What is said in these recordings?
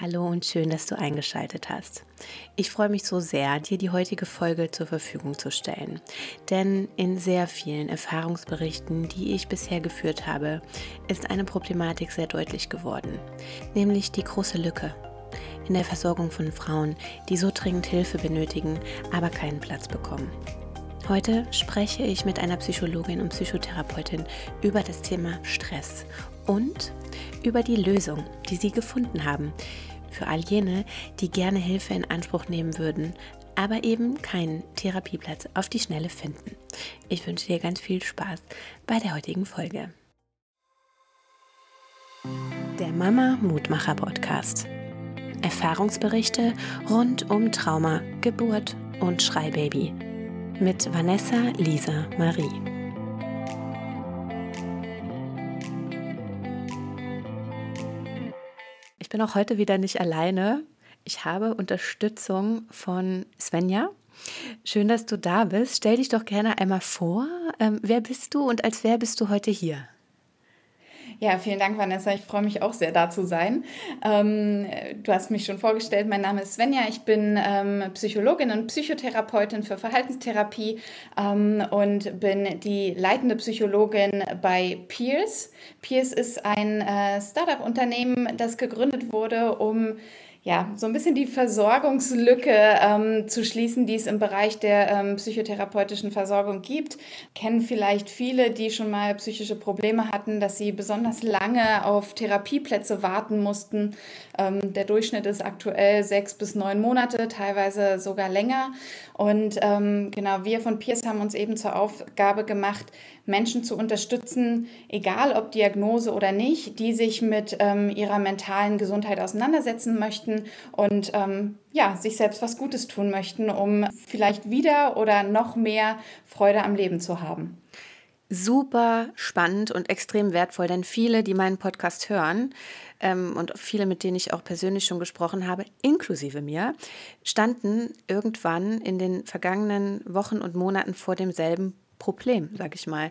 Hallo und schön, dass du eingeschaltet hast. Ich freue mich so sehr, dir die heutige Folge zur Verfügung zu stellen. Denn in sehr vielen Erfahrungsberichten, die ich bisher geführt habe, ist eine Problematik sehr deutlich geworden, nämlich die große Lücke in der Versorgung von Frauen, die so dringend Hilfe benötigen, aber keinen Platz bekommen. Heute spreche ich mit einer Psychologin und Psychotherapeutin über das Thema Stress und über die Lösung, die sie gefunden haben. Für all jene, die gerne Hilfe in Anspruch nehmen würden, aber eben keinen Therapieplatz auf die Schnelle finden. Ich wünsche dir ganz viel Spaß bei der heutigen Folge. Der Mama Mutmacher Podcast. Erfahrungsberichte rund um Trauma, Geburt und Schreibaby. Mit Vanessa Lisa Marie. Bin auch heute wieder nicht alleine. Ich habe Unterstützung von Svenja. Schön, dass du da bist. Stell dich doch gerne einmal vor. Ähm, wer bist du und als wer bist du heute hier? Ja, vielen Dank, Vanessa. Ich freue mich auch sehr, da zu sein. Ähm, du hast mich schon vorgestellt. Mein Name ist Svenja. Ich bin ähm, Psychologin und Psychotherapeutin für Verhaltenstherapie ähm, und bin die leitende Psychologin bei Peers. Peers ist ein äh, Startup-Unternehmen, das gegründet wurde, um ja, so ein bisschen die Versorgungslücke ähm, zu schließen, die es im Bereich der ähm, psychotherapeutischen Versorgung gibt. Kennen vielleicht viele, die schon mal psychische Probleme hatten, dass sie besonders lange auf Therapieplätze warten mussten. Ähm, der Durchschnitt ist aktuell sechs bis neun Monate, teilweise sogar länger. Und ähm, genau, wir von Peers haben uns eben zur Aufgabe gemacht, Menschen zu unterstützen, egal ob Diagnose oder nicht, die sich mit ähm, ihrer mentalen Gesundheit auseinandersetzen möchten und ähm, ja, sich selbst was Gutes tun möchten, um vielleicht wieder oder noch mehr Freude am Leben zu haben. Super spannend und extrem wertvoll, denn viele, die meinen Podcast hören ähm, und viele, mit denen ich auch persönlich schon gesprochen habe, inklusive mir, standen irgendwann in den vergangenen Wochen und Monaten vor demselben Problem, sag ich mal.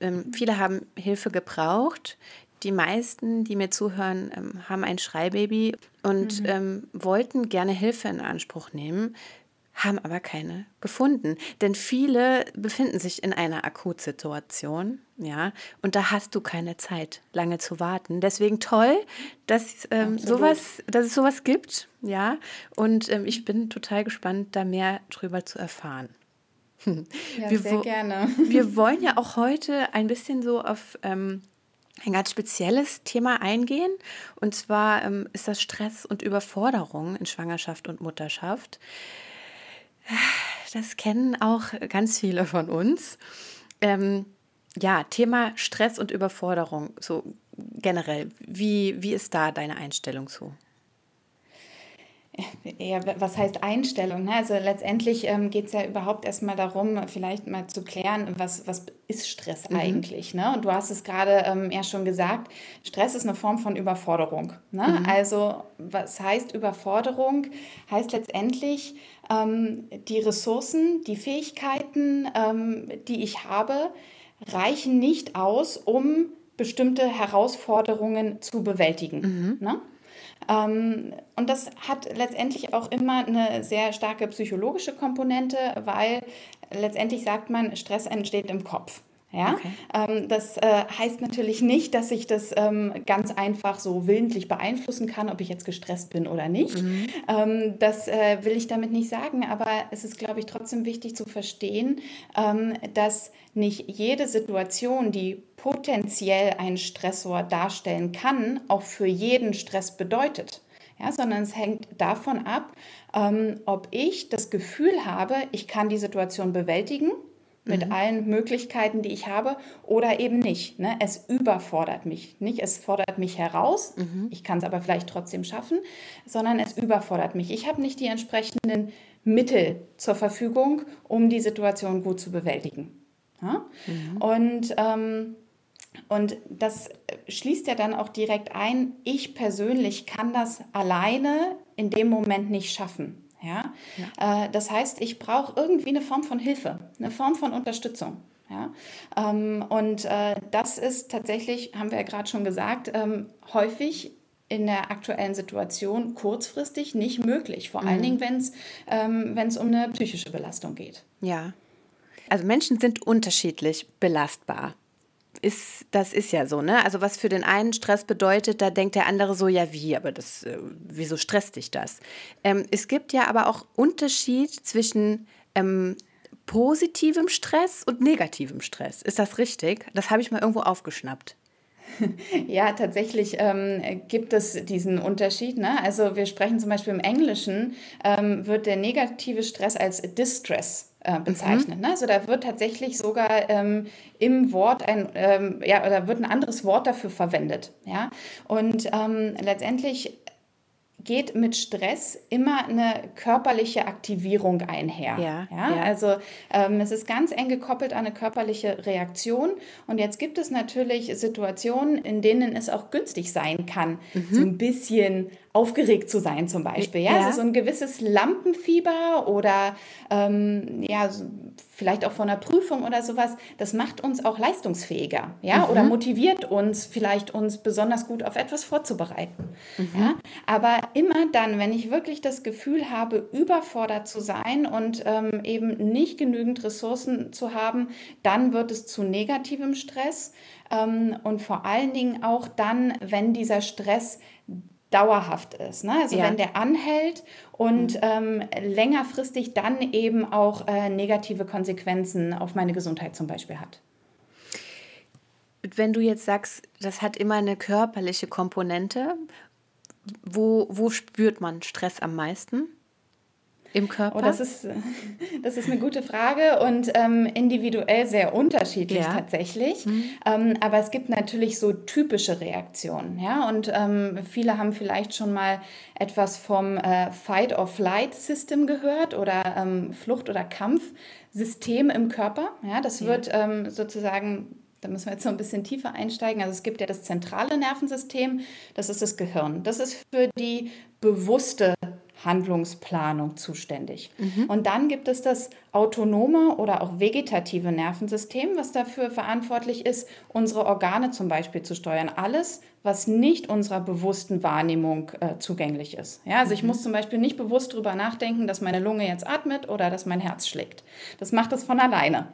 Ähm, viele haben Hilfe gebraucht. Die meisten, die mir zuhören, ähm, haben ein Schreibaby und mhm. ähm, wollten gerne Hilfe in Anspruch nehmen, haben aber keine gefunden. Denn viele befinden sich in einer Akutsituation, ja, und da hast du keine Zeit, lange zu warten. Deswegen toll, dass, ähm, sowas, dass es sowas gibt, ja. Und ähm, ich bin total gespannt, da mehr drüber zu erfahren. Ja, wir sehr gerne. Wir wollen ja auch heute ein bisschen so auf ähm, ein ganz spezielles Thema eingehen. Und zwar ähm, ist das Stress und Überforderung in Schwangerschaft und Mutterschaft. Das kennen auch ganz viele von uns. Ähm, ja, Thema Stress und Überforderung, so generell. Wie, wie ist da deine Einstellung zu? Ja, was heißt Einstellung? Ne? Also letztendlich ähm, geht es ja überhaupt erstmal darum, vielleicht mal zu klären, was, was ist Stress mhm. eigentlich? Ne? Und du hast es gerade ähm, ja schon gesagt, Stress ist eine Form von Überforderung. Ne? Mhm. Also was heißt Überforderung? Heißt letztendlich, ähm, die Ressourcen, die Fähigkeiten, ähm, die ich habe, reichen nicht aus, um bestimmte Herausforderungen zu bewältigen. Mhm. Ne? Ähm, und das hat letztendlich auch immer eine sehr starke psychologische Komponente, weil letztendlich sagt man, Stress entsteht im Kopf. Ja, okay. ähm, das äh, heißt natürlich nicht, dass ich das ähm, ganz einfach so willentlich beeinflussen kann, ob ich jetzt gestresst bin oder nicht. Mhm. Ähm, das äh, will ich damit nicht sagen, aber es ist, glaube ich, trotzdem wichtig zu verstehen, ähm, dass nicht jede Situation, die potenziell einen Stressor darstellen kann, auch für jeden Stress bedeutet. Ja, sondern es hängt davon ab, ähm, ob ich das Gefühl habe, ich kann die Situation bewältigen mit mhm. allen Möglichkeiten, die ich habe, oder eben nicht. Ne? Es überfordert mich. Nicht, es fordert mich heraus, mhm. ich kann es aber vielleicht trotzdem schaffen, sondern es überfordert mich. Ich habe nicht die entsprechenden Mittel zur Verfügung, um die Situation gut zu bewältigen. Ja? Mhm. Und, ähm, und das schließt ja dann auch direkt ein, ich persönlich kann das alleine in dem Moment nicht schaffen. Ja? ja. Äh, das heißt, ich brauche irgendwie eine Form von Hilfe, eine Form von Unterstützung. Ja? Ähm, und äh, das ist tatsächlich, haben wir ja gerade schon gesagt, ähm, häufig in der aktuellen Situation kurzfristig nicht möglich. Vor mhm. allen Dingen, wenn es ähm, um eine psychische Belastung geht. Ja. Also Menschen sind unterschiedlich belastbar ist, das ist ja so, ne? Also was für den einen Stress bedeutet, da denkt der andere so, ja wie, aber das, äh, wieso stresst dich das? Ähm, es gibt ja aber auch Unterschied zwischen ähm, positivem Stress und negativem Stress. Ist das richtig? Das habe ich mal irgendwo aufgeschnappt. Ja, tatsächlich ähm, gibt es diesen Unterschied. Ne? Also wir sprechen zum Beispiel im Englischen, ähm, wird der negative Stress als Distress äh, bezeichnet. Mhm. Ne? Also da wird tatsächlich sogar ähm, im Wort ein, ähm, ja, oder wird ein anderes Wort dafür verwendet. Ja? Und ähm, letztendlich geht mit Stress immer eine körperliche Aktivierung einher. Ja, ja? ja. Also ähm, es ist ganz eng gekoppelt an eine körperliche Reaktion. Und jetzt gibt es natürlich Situationen, in denen es auch günstig sein kann, mhm. so ein bisschen aufgeregt zu sein zum Beispiel. Ja, ja. also so ein gewisses Lampenfieber oder ähm, ja, vielleicht auch von einer Prüfung oder sowas, das macht uns auch leistungsfähiger, ja, mhm. oder motiviert uns vielleicht uns besonders gut auf etwas vorzubereiten. Mhm. Ja, aber immer dann, wenn ich wirklich das Gefühl habe, überfordert zu sein und ähm, eben nicht genügend Ressourcen zu haben, dann wird es zu negativem Stress ähm, und vor allen Dingen auch dann, wenn dieser Stress dauerhaft ist. Ne? Also ja. wenn der anhält und mhm. ähm, längerfristig dann eben auch äh, negative Konsequenzen auf meine Gesundheit zum Beispiel hat. Wenn du jetzt sagst, das hat immer eine körperliche Komponente, wo, wo spürt man Stress am meisten? Im Körper? Oh, das, ist, das ist eine gute Frage und ähm, individuell sehr unterschiedlich ja. tatsächlich. Mhm. Ähm, aber es gibt natürlich so typische Reaktionen. Ja? Und ähm, viele haben vielleicht schon mal etwas vom äh, Fight-or-Flight-System gehört oder ähm, Flucht- oder Kampfsystem im Körper. Ja? Das ja. wird ähm, sozusagen da müssen wir jetzt noch ein bisschen tiefer einsteigen. Also es gibt ja das zentrale Nervensystem, das ist das Gehirn. Das ist für die bewusste Handlungsplanung zuständig. Mhm. Und dann gibt es das autonome oder auch vegetative Nervensystem, was dafür verantwortlich ist, unsere Organe zum Beispiel zu steuern. Alles, was nicht unserer bewussten Wahrnehmung äh, zugänglich ist. Ja, also mhm. ich muss zum Beispiel nicht bewusst darüber nachdenken, dass meine Lunge jetzt atmet oder dass mein Herz schlägt. Das macht es von alleine.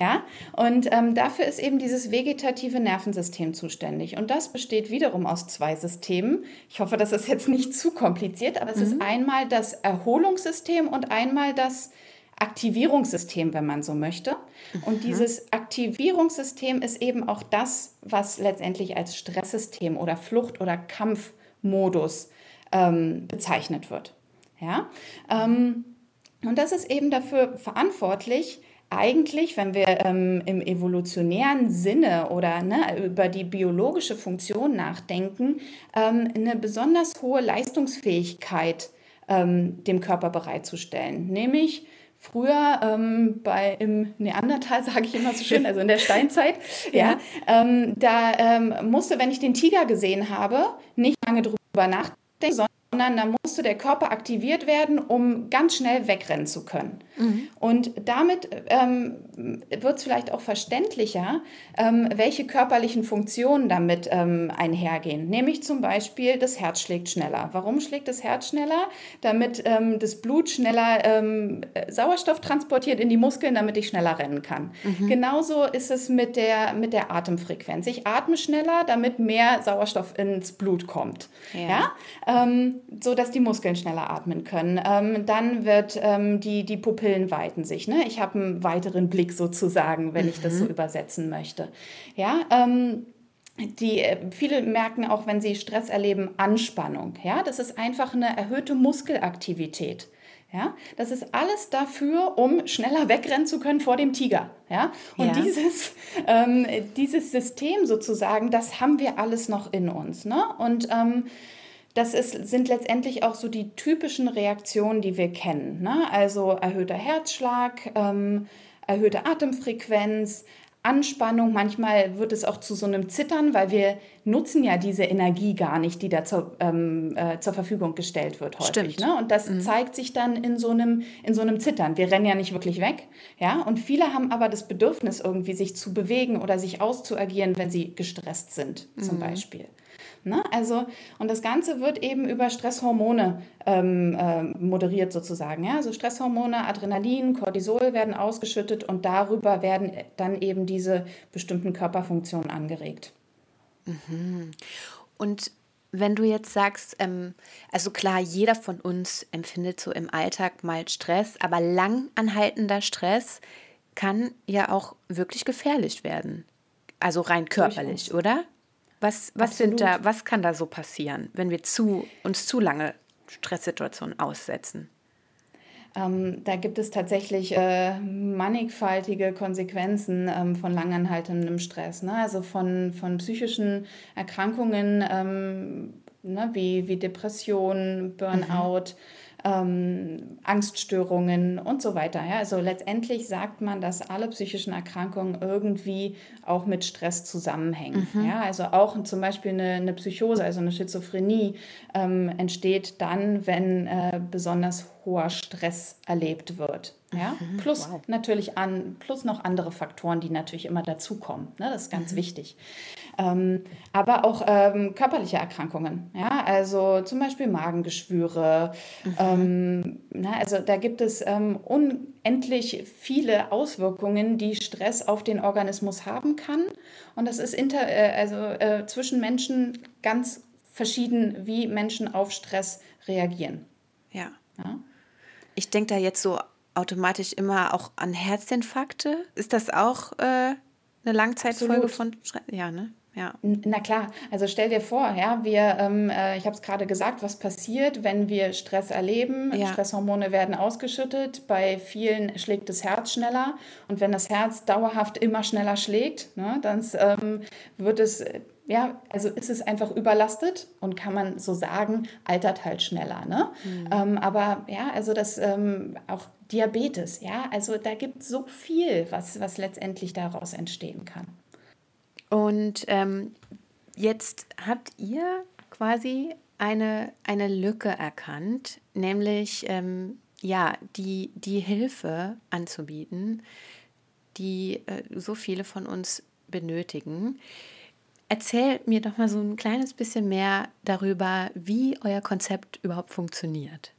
Ja, und ähm, dafür ist eben dieses vegetative Nervensystem zuständig. Und das besteht wiederum aus zwei Systemen. Ich hoffe, das ist jetzt nicht zu kompliziert, aber es mhm. ist einmal das Erholungssystem und einmal das Aktivierungssystem, wenn man so möchte. Und mhm. dieses Aktivierungssystem ist eben auch das, was letztendlich als Stresssystem oder Flucht- oder Kampfmodus ähm, bezeichnet wird. Ja? Ähm, und das ist eben dafür verantwortlich, eigentlich, wenn wir ähm, im evolutionären Sinne oder ne, über die biologische Funktion nachdenken, ähm, eine besonders hohe Leistungsfähigkeit ähm, dem Körper bereitzustellen. Nämlich Früher ähm, bei, im Neandertal, sage ich immer so schön, also in der Steinzeit, ja, ähm, da ähm, musste, wenn ich den Tiger gesehen habe, nicht lange drüber nachdenken, sondern sondern da musste der Körper aktiviert werden, um ganz schnell wegrennen zu können. Mhm. Und damit ähm, wird es vielleicht auch verständlicher, ähm, welche körperlichen Funktionen damit ähm, einhergehen. Nämlich zum Beispiel, das Herz schlägt schneller. Warum schlägt das Herz schneller? Damit ähm, das Blut schneller ähm, Sauerstoff transportiert in die Muskeln, damit ich schneller rennen kann. Mhm. Genauso ist es mit der, mit der Atemfrequenz. Ich atme schneller, damit mehr Sauerstoff ins Blut kommt. Ja. ja? So dass die Muskeln schneller atmen können. Ähm, dann wird ähm, die, die Pupillen weiten sich. Ne? Ich habe einen weiteren Blick sozusagen, wenn mhm. ich das so mhm. übersetzen möchte. Ja, ähm, die, äh, viele merken auch, wenn sie Stress erleben, Anspannung. Ja, das ist einfach eine erhöhte Muskelaktivität. Ja, das ist alles dafür, um schneller wegrennen zu können vor dem Tiger. Ja, und ja. Dieses, ähm, dieses System sozusagen, das haben wir alles noch in uns. Ne? Und ähm, das ist, sind letztendlich auch so die typischen Reaktionen, die wir kennen. Ne? Also erhöhter Herzschlag, ähm, erhöhte Atemfrequenz, Anspannung. Manchmal wird es auch zu so einem Zittern, weil wir nutzen ja diese Energie gar nicht, die da zur, ähm, äh, zur Verfügung gestellt wird häufig. Ne? Und das mhm. zeigt sich dann in so, einem, in so einem Zittern. Wir rennen ja nicht wirklich weg. Ja? Und viele haben aber das Bedürfnis, irgendwie sich zu bewegen oder sich auszuagieren, wenn sie gestresst sind, zum mhm. Beispiel. Ne? Also, und das Ganze wird eben über Stresshormone ähm, äh, moderiert sozusagen. Ja? Also Stresshormone, Adrenalin, Cortisol werden ausgeschüttet und darüber werden dann eben diese bestimmten Körperfunktionen angeregt. Mhm. Und wenn du jetzt sagst, ähm, also klar, jeder von uns empfindet so im Alltag mal Stress, aber langanhaltender Stress kann ja auch wirklich gefährlich werden. Also rein körperlich, Durchaus. oder? Was, was sind da, was kann da so passieren, wenn wir zu, uns zu lange Stresssituationen aussetzen? Ähm, da gibt es tatsächlich äh, mannigfaltige Konsequenzen ähm, von langanhaltendem Stress. Ne? Also von, von psychischen Erkrankungen ähm, ne? wie, wie Depression, Burnout. Mhm ähm, Angststörungen und so weiter. Ja? Also letztendlich sagt man, dass alle psychischen Erkrankungen irgendwie auch mit Stress zusammenhängen. Mhm. Ja? Also auch zum Beispiel eine, eine Psychose, also eine Schizophrenie, ähm, entsteht dann, wenn äh, besonders hoher Stress erlebt wird. Ja? Mhm, plus wow. natürlich an, plus noch andere Faktoren, die natürlich immer dazukommen. Ne? Das ist ganz mhm. wichtig. Ähm, aber auch ähm, körperliche Erkrankungen, ja, also zum Beispiel Magengeschwüre. Mhm. Ähm, na, also da gibt es ähm, unendlich viele Auswirkungen, die Stress auf den Organismus haben kann. Und das ist inter, äh, also äh, zwischen Menschen ganz verschieden, wie Menschen auf Stress reagieren. Ja. ja? Ich denke da jetzt so automatisch immer auch an Herzinfarkte. Ist das auch äh, eine Langzeitfolge Absolut. von Stress? Ja, ne? Ja. Na klar, also stell dir vor, ja, wir, ähm, äh, ich habe es gerade gesagt, was passiert, wenn wir Stress erleben. Ja. Stresshormone werden ausgeschüttet, bei vielen schlägt das Herz schneller und wenn das Herz dauerhaft immer schneller schlägt, ne, dann ähm, wird es, ja, also ist es einfach überlastet und kann man so sagen, altert halt schneller. Ne? Mhm. Ähm, aber ja, also das ähm, auch Diabetes, ja, also da gibt es so viel, was, was letztendlich daraus entstehen kann. Und ähm, jetzt habt ihr quasi eine, eine Lücke erkannt, nämlich ähm, ja, die, die Hilfe anzubieten, die äh, so viele von uns benötigen. Erzählt mir doch mal so ein kleines bisschen mehr darüber, wie euer Konzept überhaupt funktioniert.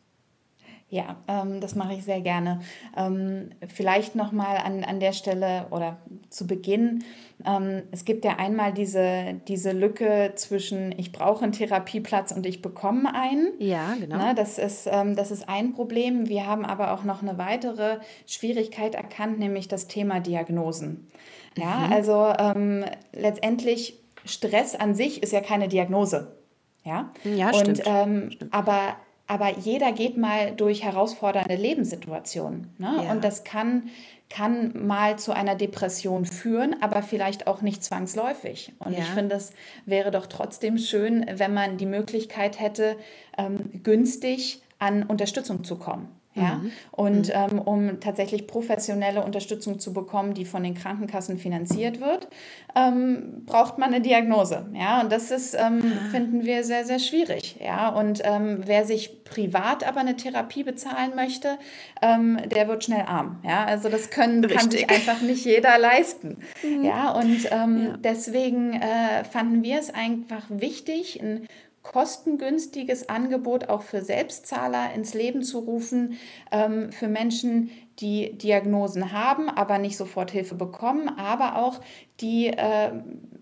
Ja, ähm, das mache ich sehr gerne. Ähm, vielleicht nochmal an, an der Stelle oder zu Beginn. Ähm, es gibt ja einmal diese, diese Lücke zwischen ich brauche einen Therapieplatz und ich bekomme einen. Ja, genau. Ne, das, ist, ähm, das ist ein Problem. Wir haben aber auch noch eine weitere Schwierigkeit erkannt, nämlich das Thema Diagnosen. Ja, mhm. also ähm, letztendlich Stress an sich ist ja keine Diagnose. Ja, ja stimmt. Und, ähm, stimmt. Aber aber jeder geht mal durch herausfordernde Lebenssituationen. Ne? Ja. Und das kann, kann mal zu einer Depression führen, aber vielleicht auch nicht zwangsläufig. Und ja. ich finde, es wäre doch trotzdem schön, wenn man die Möglichkeit hätte, ähm, günstig an Unterstützung zu kommen. Ja? Mhm. Und mhm. ähm, um tatsächlich professionelle Unterstützung zu bekommen, die von den Krankenkassen finanziert wird, ähm, braucht man eine Diagnose. Ja? Und das ist, ähm, ah. finden wir sehr, sehr schwierig. Ja? Und ähm, wer sich privat aber eine Therapie bezahlen möchte, ähm, der wird schnell arm. Ja? Also das können, kann sich einfach nicht jeder leisten. Mhm. Ja? Und ähm, ja. deswegen äh, fanden wir es einfach wichtig, ein kostengünstiges Angebot auch für Selbstzahler ins Leben zu rufen, ähm, für Menschen, die Diagnosen haben, aber nicht sofort Hilfe bekommen, aber auch die äh,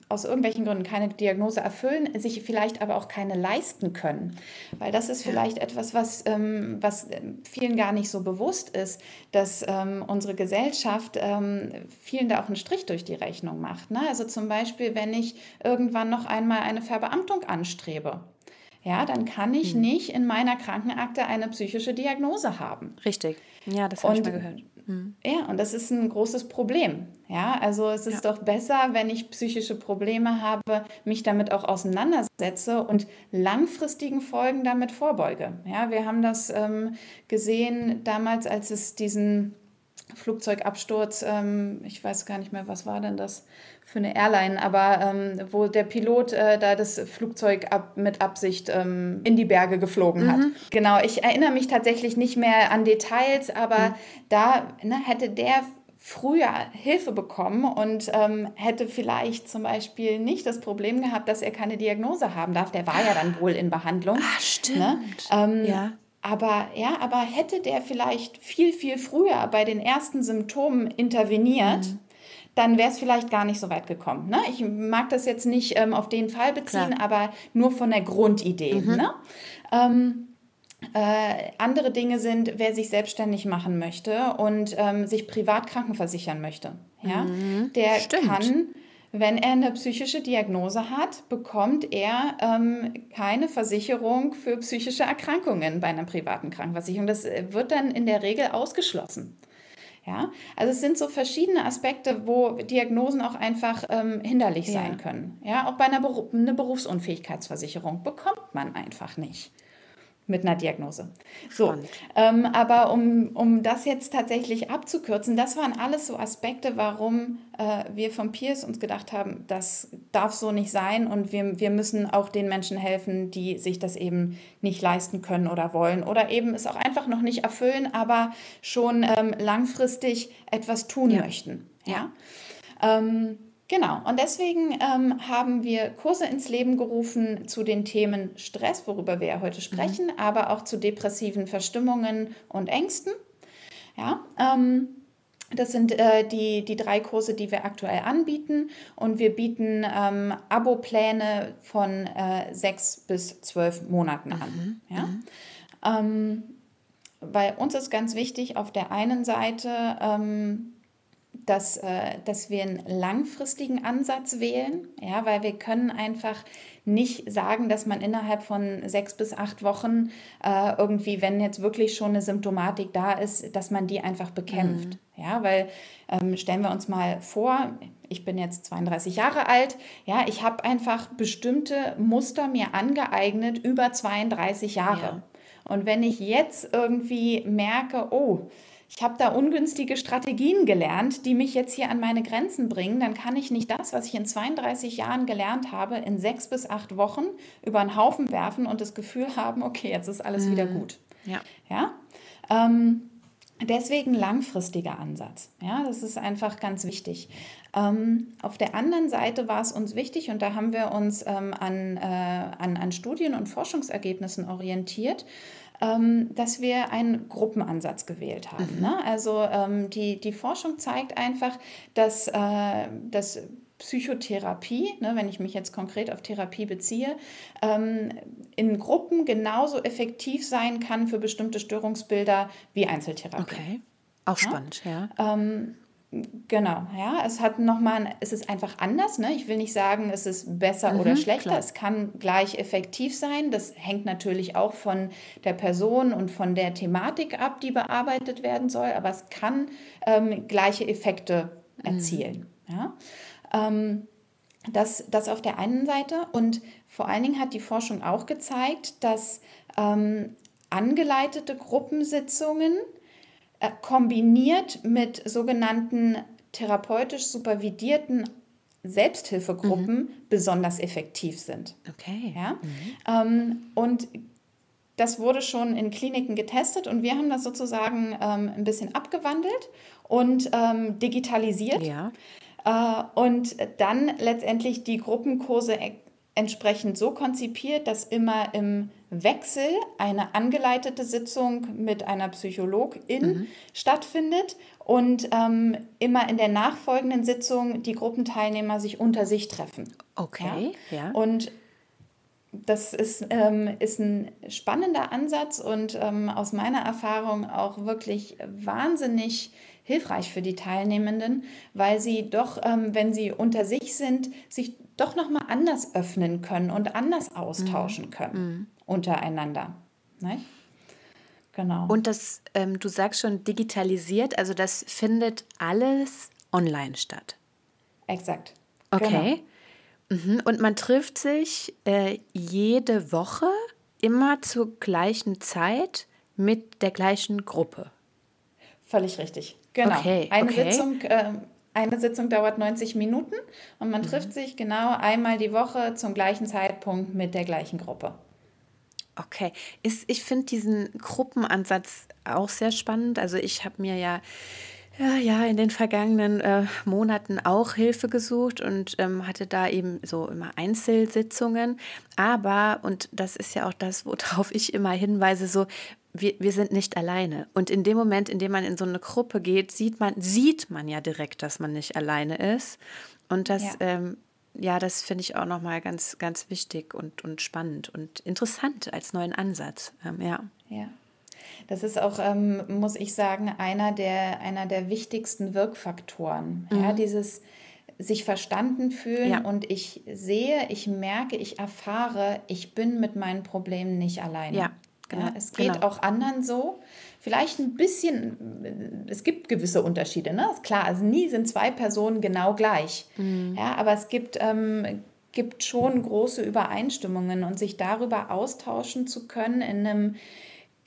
aus irgendwelchen Gründen keine Diagnose erfüllen, sich vielleicht aber auch keine leisten können. Weil das ist vielleicht etwas, was, ähm, was vielen gar nicht so bewusst ist, dass ähm, unsere Gesellschaft ähm, vielen da auch einen Strich durch die Rechnung macht. Ne? Also zum Beispiel, wenn ich irgendwann noch einmal eine Verbeamtung anstrebe ja, dann kann ich mhm. nicht in meiner Krankenakte eine psychische Diagnose haben. Richtig. Ja, das habe ich mal gehört. Mhm. Ja, und das ist ein großes Problem. Ja, also es ist ja. doch besser, wenn ich psychische Probleme habe, mich damit auch auseinandersetze und langfristigen Folgen damit vorbeuge. Ja, wir haben das ähm, gesehen damals, als es diesen Flugzeugabsturz, ähm, ich weiß gar nicht mehr, was war denn das für eine Airline, aber ähm, wo der Pilot äh, da das Flugzeug ab, mit Absicht ähm, in die Berge geflogen mhm. hat. Genau, ich erinnere mich tatsächlich nicht mehr an Details, aber mhm. da ne, hätte der früher Hilfe bekommen und ähm, hätte vielleicht zum Beispiel nicht das Problem gehabt, dass er keine Diagnose haben darf. Der war ja dann wohl in Behandlung. Ah, stimmt. Ne? Ähm, ja. Aber ja, aber hätte der vielleicht viel, viel früher bei den ersten Symptomen interveniert, mhm. dann wäre es vielleicht gar nicht so weit gekommen. Ne? Ich mag das jetzt nicht ähm, auf den Fall beziehen, Klar. aber nur von der Grundidee. Mhm. Ne? Ähm, äh, andere Dinge sind, wer sich selbstständig machen möchte und ähm, sich privat krankenversichern möchte. Ja? Mhm, der stimmt. kann, wenn er eine psychische Diagnose hat, bekommt er ähm, keine Versicherung für psychische Erkrankungen bei einer privaten Krankenversicherung. Das äh, wird dann in der Regel ausgeschlossen. Ja, also es sind so verschiedene Aspekte, wo Diagnosen auch einfach ähm, hinderlich ja. sein können. Ja, auch bei einer Beru eine Berufsunfähigkeitsversicherung bekommt man einfach nicht mit einer Diagnose. So, ähm, aber um, um das jetzt tatsächlich abzukürzen, das waren alles so Aspekte, warum äh, wir vom Peers uns gedacht haben, das darf so nicht sein und wir, wir müssen auch den Menschen helfen, die sich das eben nicht leisten können oder wollen oder eben es auch einfach noch nicht erfüllen, aber schon ähm, langfristig etwas tun ja. möchten. Ja. Ähm, Genau, und deswegen ähm, haben wir Kurse ins Leben gerufen zu den Themen Stress, worüber wir ja heute sprechen, mhm. aber auch zu depressiven Verstimmungen und Ängsten. Ja, ähm, das sind äh, die, die drei Kurse, die wir aktuell anbieten. Und wir bieten ähm, Abo-Pläne von äh, sechs bis zwölf Monaten an. Mhm. Ja? Mhm. Ähm, bei uns ist ganz wichtig, auf der einen Seite ähm, dass, äh, dass wir einen langfristigen Ansatz wählen, ja, weil wir können einfach nicht sagen, dass man innerhalb von sechs bis acht Wochen äh, irgendwie, wenn jetzt wirklich schon eine Symptomatik da ist, dass man die einfach bekämpft. Mhm. Ja, weil ähm, stellen wir uns mal vor, ich bin jetzt 32 Jahre alt, ja, ich habe einfach bestimmte Muster mir angeeignet über 32 Jahre. Ja. Und wenn ich jetzt irgendwie merke, oh, ich habe da ungünstige Strategien gelernt, die mich jetzt hier an meine Grenzen bringen, dann kann ich nicht das, was ich in 32 Jahren gelernt habe, in sechs bis acht Wochen über einen Haufen werfen und das Gefühl haben, okay, jetzt ist alles mhm. wieder gut. Ja. ja? Ähm, deswegen langfristiger Ansatz. Ja, das ist einfach ganz wichtig. Ähm, auf der anderen Seite war es uns wichtig und da haben wir uns ähm, an, äh, an, an Studien und Forschungsergebnissen orientiert, dass wir einen Gruppenansatz gewählt haben. Mhm. Ne? Also ähm, die, die Forschung zeigt einfach, dass, äh, dass Psychotherapie, ne, wenn ich mich jetzt konkret auf Therapie beziehe, ähm, in Gruppen genauso effektiv sein kann für bestimmte Störungsbilder wie Einzeltherapie. Okay, auch spannend, ja. ja. Ähm, Genau, ja, es hat nochmal, es ist einfach anders. Ne? Ich will nicht sagen, es ist besser mhm, oder schlechter. Klar. Es kann gleich effektiv sein. Das hängt natürlich auch von der Person und von der Thematik ab, die bearbeitet werden soll. Aber es kann ähm, gleiche Effekte mhm. erzielen. Mhm. Ja? Ähm, das, das auf der einen Seite. Und vor allen Dingen hat die Forschung auch gezeigt, dass ähm, angeleitete Gruppensitzungen kombiniert mit sogenannten therapeutisch supervidierten Selbsthilfegruppen mhm. besonders effektiv sind. Okay. Ja? Mhm. Ähm, und das wurde schon in Kliniken getestet und wir haben das sozusagen ähm, ein bisschen abgewandelt und ähm, digitalisiert. Ja. Äh, und dann letztendlich die Gruppenkurse e entsprechend so konzipiert, dass immer im Wechsel eine angeleitete Sitzung mit einer Psychologin mhm. stattfindet und ähm, immer in der nachfolgenden Sitzung die Gruppenteilnehmer sich unter sich treffen. Okay. Ja. ja. Und das ist, ähm, ist ein spannender Ansatz und ähm, aus meiner Erfahrung auch wirklich wahnsinnig hilfreich für die Teilnehmenden, weil sie doch, ähm, wenn sie unter sich sind, sich doch nochmal anders öffnen können und anders austauschen mhm. können mhm. Untereinander. Nicht? Genau. Und das, ähm, du sagst schon digitalisiert, also das findet alles online statt. Exakt. Okay. Genau. Mhm. Und man trifft sich äh, jede Woche immer zur gleichen Zeit mit der gleichen Gruppe. Völlig richtig. Genau. Okay, Eine okay. Sitzung äh, eine Sitzung dauert 90 Minuten und man mhm. trifft sich genau einmal die Woche zum gleichen Zeitpunkt mit der gleichen Gruppe. Okay, Ist, ich finde diesen Gruppenansatz auch sehr spannend. Also ich habe mir ja ja, ja, in den vergangenen äh, Monaten auch Hilfe gesucht und ähm, hatte da eben so immer Einzelsitzungen. Aber, und das ist ja auch das, worauf ich immer hinweise, so, wir, wir sind nicht alleine. Und in dem Moment, in dem man in so eine Gruppe geht, sieht man, sieht man ja direkt, dass man nicht alleine ist. Und das, ja, ähm, ja das finde ich auch nochmal ganz, ganz wichtig und, und spannend und interessant als neuen Ansatz. Ähm, ja. Ja. Das ist auch, ähm, muss ich sagen, einer der, einer der wichtigsten Wirkfaktoren. Mhm. Ja, dieses sich verstanden fühlen ja. und ich sehe, ich merke, ich erfahre, ich bin mit meinen Problemen nicht alleine. Ja, genau. Ja, es geht genau. auch anderen so. Vielleicht ein bisschen, es gibt gewisse Unterschiede, ne? Ist klar, also nie sind zwei Personen genau gleich. Mhm. Ja, aber es gibt, ähm, gibt schon große Übereinstimmungen und sich darüber austauschen zu können in einem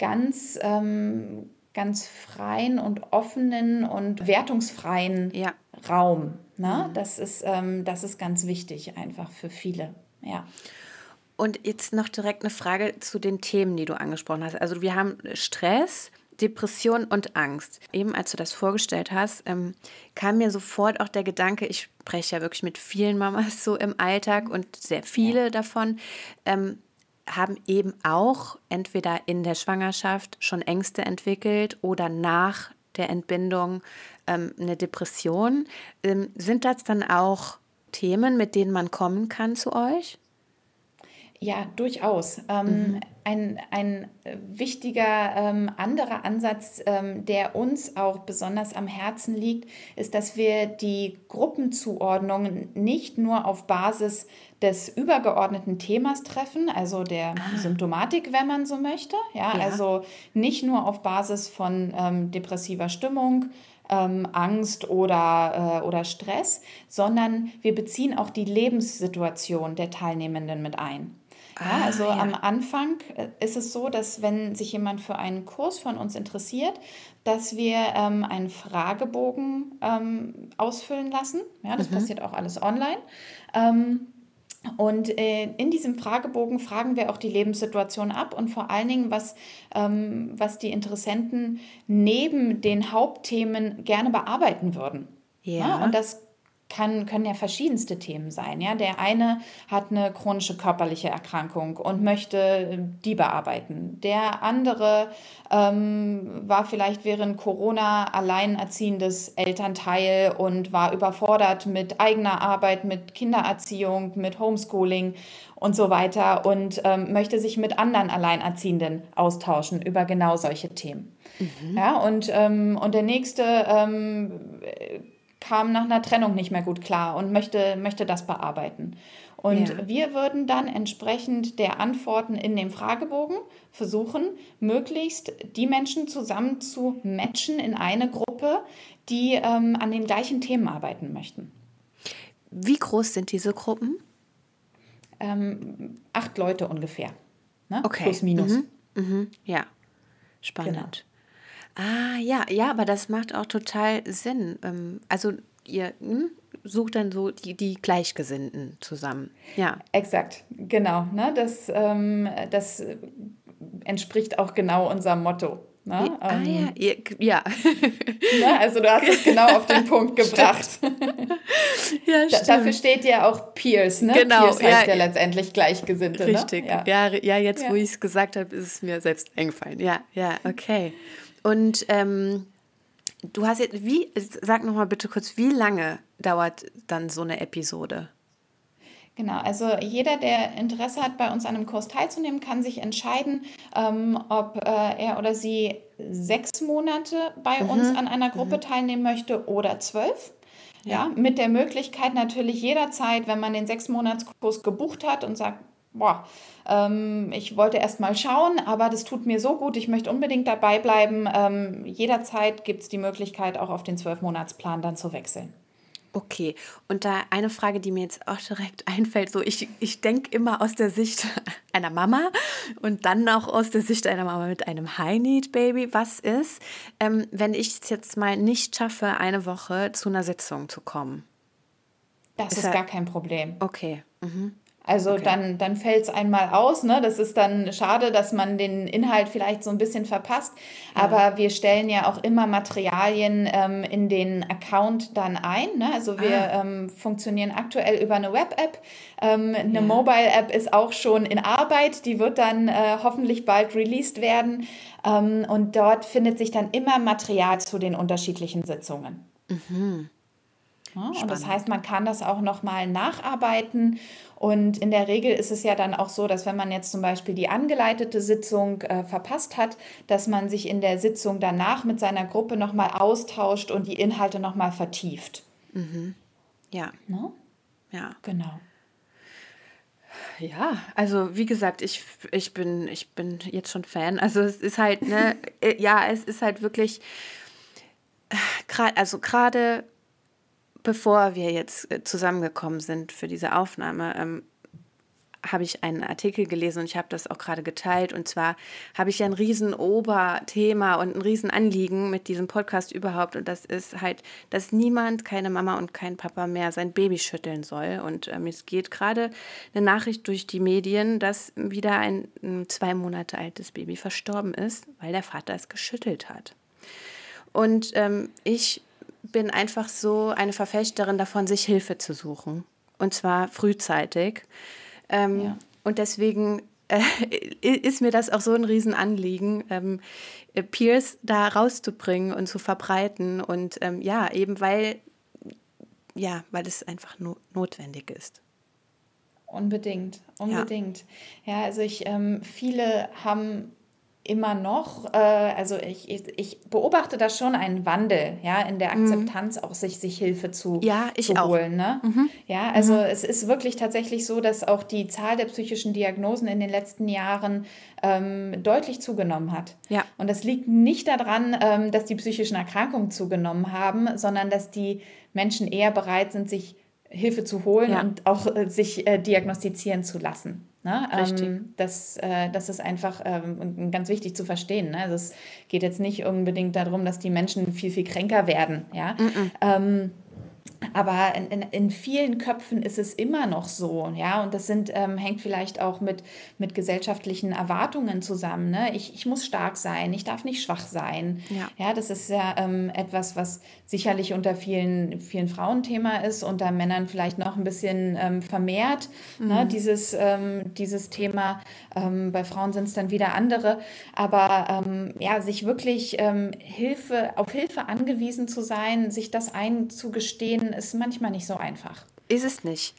ganz, ähm, ganz freien und offenen und wertungsfreien ja. Raum. Ne? Mhm. Das, ist, ähm, das ist ganz wichtig einfach für viele. Ja. Und jetzt noch direkt eine Frage zu den Themen, die du angesprochen hast. Also wir haben Stress, Depression und Angst. Eben als du das vorgestellt hast, ähm, kam mir sofort auch der Gedanke, ich spreche ja wirklich mit vielen Mamas so im Alltag und sehr viele ja. davon, ähm, haben eben auch entweder in der Schwangerschaft schon Ängste entwickelt oder nach der Entbindung ähm, eine Depression. Ähm, sind das dann auch Themen, mit denen man kommen kann zu euch? Ja, durchaus. Ähm, mhm. ein, ein wichtiger ähm, anderer Ansatz, ähm, der uns auch besonders am Herzen liegt, ist, dass wir die Gruppenzuordnung nicht nur auf Basis des übergeordneten Themas treffen, also der ah. Symptomatik, wenn man so möchte. Ja, ja, also nicht nur auf Basis von ähm, depressiver Stimmung, ähm, Angst oder, äh, oder Stress, sondern wir beziehen auch die Lebenssituation der Teilnehmenden mit ein. Ja, ah, also ja. am Anfang äh, ist es so, dass wenn sich jemand für einen Kurs von uns interessiert, dass wir ähm, einen Fragebogen ähm, ausfüllen lassen. Ja, das mhm. passiert auch alles online. Ähm, und äh, in diesem Fragebogen fragen wir auch die Lebenssituation ab und vor allen Dingen, was, ähm, was die Interessenten neben den Hauptthemen gerne bearbeiten würden. Ja. ja. und das kann, können ja verschiedenste Themen sein. Ja? Der eine hat eine chronische körperliche Erkrankung und möchte äh, die bearbeiten. Der andere ähm, war vielleicht während Corona alleinerziehendes Elternteil und war überfordert mit eigener Arbeit, mit Kindererziehung, mit Homeschooling und so weiter und ähm, möchte sich mit anderen Alleinerziehenden austauschen über genau solche Themen. Mhm. Ja, und, ähm, und der nächste ähm, kam nach einer Trennung nicht mehr gut klar und möchte, möchte das bearbeiten. Und ja. wir würden dann entsprechend der Antworten in dem Fragebogen versuchen, möglichst die Menschen zusammen zu matchen in eine Gruppe, die ähm, an den gleichen Themen arbeiten möchten. Wie groß sind diese Gruppen? Ähm, acht Leute ungefähr. Ne? Okay. Plus, minus. Mhm. Mhm. Ja, spannend. Genau. Ah, ja, ja, aber das macht auch total Sinn. Ähm, also ihr hm, sucht dann so die, die Gleichgesinnten zusammen. Ja. Exakt, genau. Ne? Das, ähm, das entspricht auch genau unserem Motto. Ne? Ah ähm, ja, ja. Ne? Also du hast es genau auf den Punkt gebracht. ja, stimmt. dafür steht ja auch Peers, ne? Genau, Peers heißt ja, ja letztendlich Gleichgesinnte. Ne? Richtig, ne? ja. ja. Ja, jetzt wo ich es gesagt habe, ist es mir selbst eingefallen. Ja, ja, okay. Und ähm, du hast jetzt, wie, sag nochmal bitte kurz, wie lange dauert dann so eine Episode? Genau, also jeder, der Interesse hat, bei uns an einem Kurs teilzunehmen, kann sich entscheiden, ähm, ob äh, er oder sie sechs Monate bei mhm. uns an einer Gruppe mhm. teilnehmen möchte oder zwölf. Ja. ja, mit der Möglichkeit natürlich jederzeit, wenn man den sechs Monatskurs gebucht hat und sagt, boah, ähm, ich wollte erst mal schauen, aber das tut mir so gut, ich möchte unbedingt dabei bleiben. Ähm, jederzeit gibt es die Möglichkeit, auch auf den Zwölfmonatsplan dann zu wechseln. Okay, und da eine Frage, die mir jetzt auch direkt einfällt, so ich, ich denke immer aus der Sicht einer Mama und dann auch aus der Sicht einer Mama mit einem High-Need-Baby. Was ist, ähm, wenn ich es jetzt mal nicht schaffe, eine Woche zu einer Sitzung zu kommen? Das ist, ist gar kein Problem. Okay. Mhm. Also okay. dann, dann fällt es einmal aus. Ne? Das ist dann schade, dass man den Inhalt vielleicht so ein bisschen verpasst. Ja. Aber wir stellen ja auch immer Materialien ähm, in den Account dann ein. Ne? Also wir ah. ähm, funktionieren aktuell über eine Web-App. Ähm, eine ja. Mobile-App ist auch schon in Arbeit. Die wird dann äh, hoffentlich bald released werden. Ähm, und dort findet sich dann immer Material zu den unterschiedlichen Sitzungen. Mhm. Ja, und das heißt, man kann das auch nochmal nacharbeiten. Und in der Regel ist es ja dann auch so, dass wenn man jetzt zum Beispiel die angeleitete Sitzung äh, verpasst hat, dass man sich in der Sitzung danach mit seiner Gruppe nochmal austauscht und die Inhalte nochmal vertieft. Mhm. Ja. Ne? Ja. Genau. Ja, also wie gesagt, ich, ich, bin, ich bin jetzt schon Fan. Also es ist halt, ne, äh, ja, es ist halt wirklich, äh, also gerade bevor wir jetzt äh, zusammengekommen sind für diese Aufnahme, ähm, habe ich einen Artikel gelesen und ich habe das auch gerade geteilt. Und zwar habe ich ein riesen Oberthema und ein riesen Anliegen mit diesem Podcast überhaupt. Und das ist halt, dass niemand, keine Mama und kein Papa mehr sein Baby schütteln soll. Und ähm, es geht gerade eine Nachricht durch die Medien, dass wieder ein, ein zwei Monate altes Baby verstorben ist, weil der Vater es geschüttelt hat. Und ähm, ich bin einfach so eine Verfechterin davon, sich Hilfe zu suchen. Und zwar frühzeitig. Ähm, ja. Und deswegen äh, ist mir das auch so ein Riesenanliegen, ähm, Peers da rauszubringen und zu verbreiten. Und ähm, ja, eben weil, ja, weil es einfach no notwendig ist. Unbedingt, unbedingt. Ja, ja also ich, ähm, viele haben immer noch, äh, also ich, ich, ich, beobachte da schon einen Wandel, ja, in der mhm. Akzeptanz mhm. auch sich, sich Hilfe zu, ja, ich zu holen. Ne? Mhm. Ja, also mhm. es ist wirklich tatsächlich so, dass auch die Zahl der psychischen Diagnosen in den letzten Jahren ähm, deutlich zugenommen hat. Ja. Und das liegt nicht daran, ähm, dass die psychischen Erkrankungen zugenommen haben, sondern dass die Menschen eher bereit sind, sich Hilfe zu holen ja. und auch äh, sich äh, diagnostizieren zu lassen. Ne? Ähm, das, äh, das ist einfach ähm, ganz wichtig zu verstehen. Ne? Also es geht jetzt nicht unbedingt darum, dass die Menschen viel, viel kränker werden. Ja? Mm -mm. Ähm, aber in, in, in, vielen Köpfen ist es immer noch so, ja, und das sind, ähm, hängt vielleicht auch mit, mit gesellschaftlichen Erwartungen zusammen. Ne? Ich, ich muss stark sein, ich darf nicht schwach sein. Ja, ja das ist ja ähm, etwas, was sicherlich unter vielen, vielen Frauen Thema ist, unter Männern vielleicht noch ein bisschen ähm, vermehrt, ne? mhm. ne? dieses, ähm, dieses Thema. Ähm, bei Frauen sind es dann wieder andere. Aber ähm, ja, sich wirklich Hilfe, auf Hilfe angewiesen zu sein, sich das einzugestehen, ist manchmal nicht so einfach. Ist es nicht.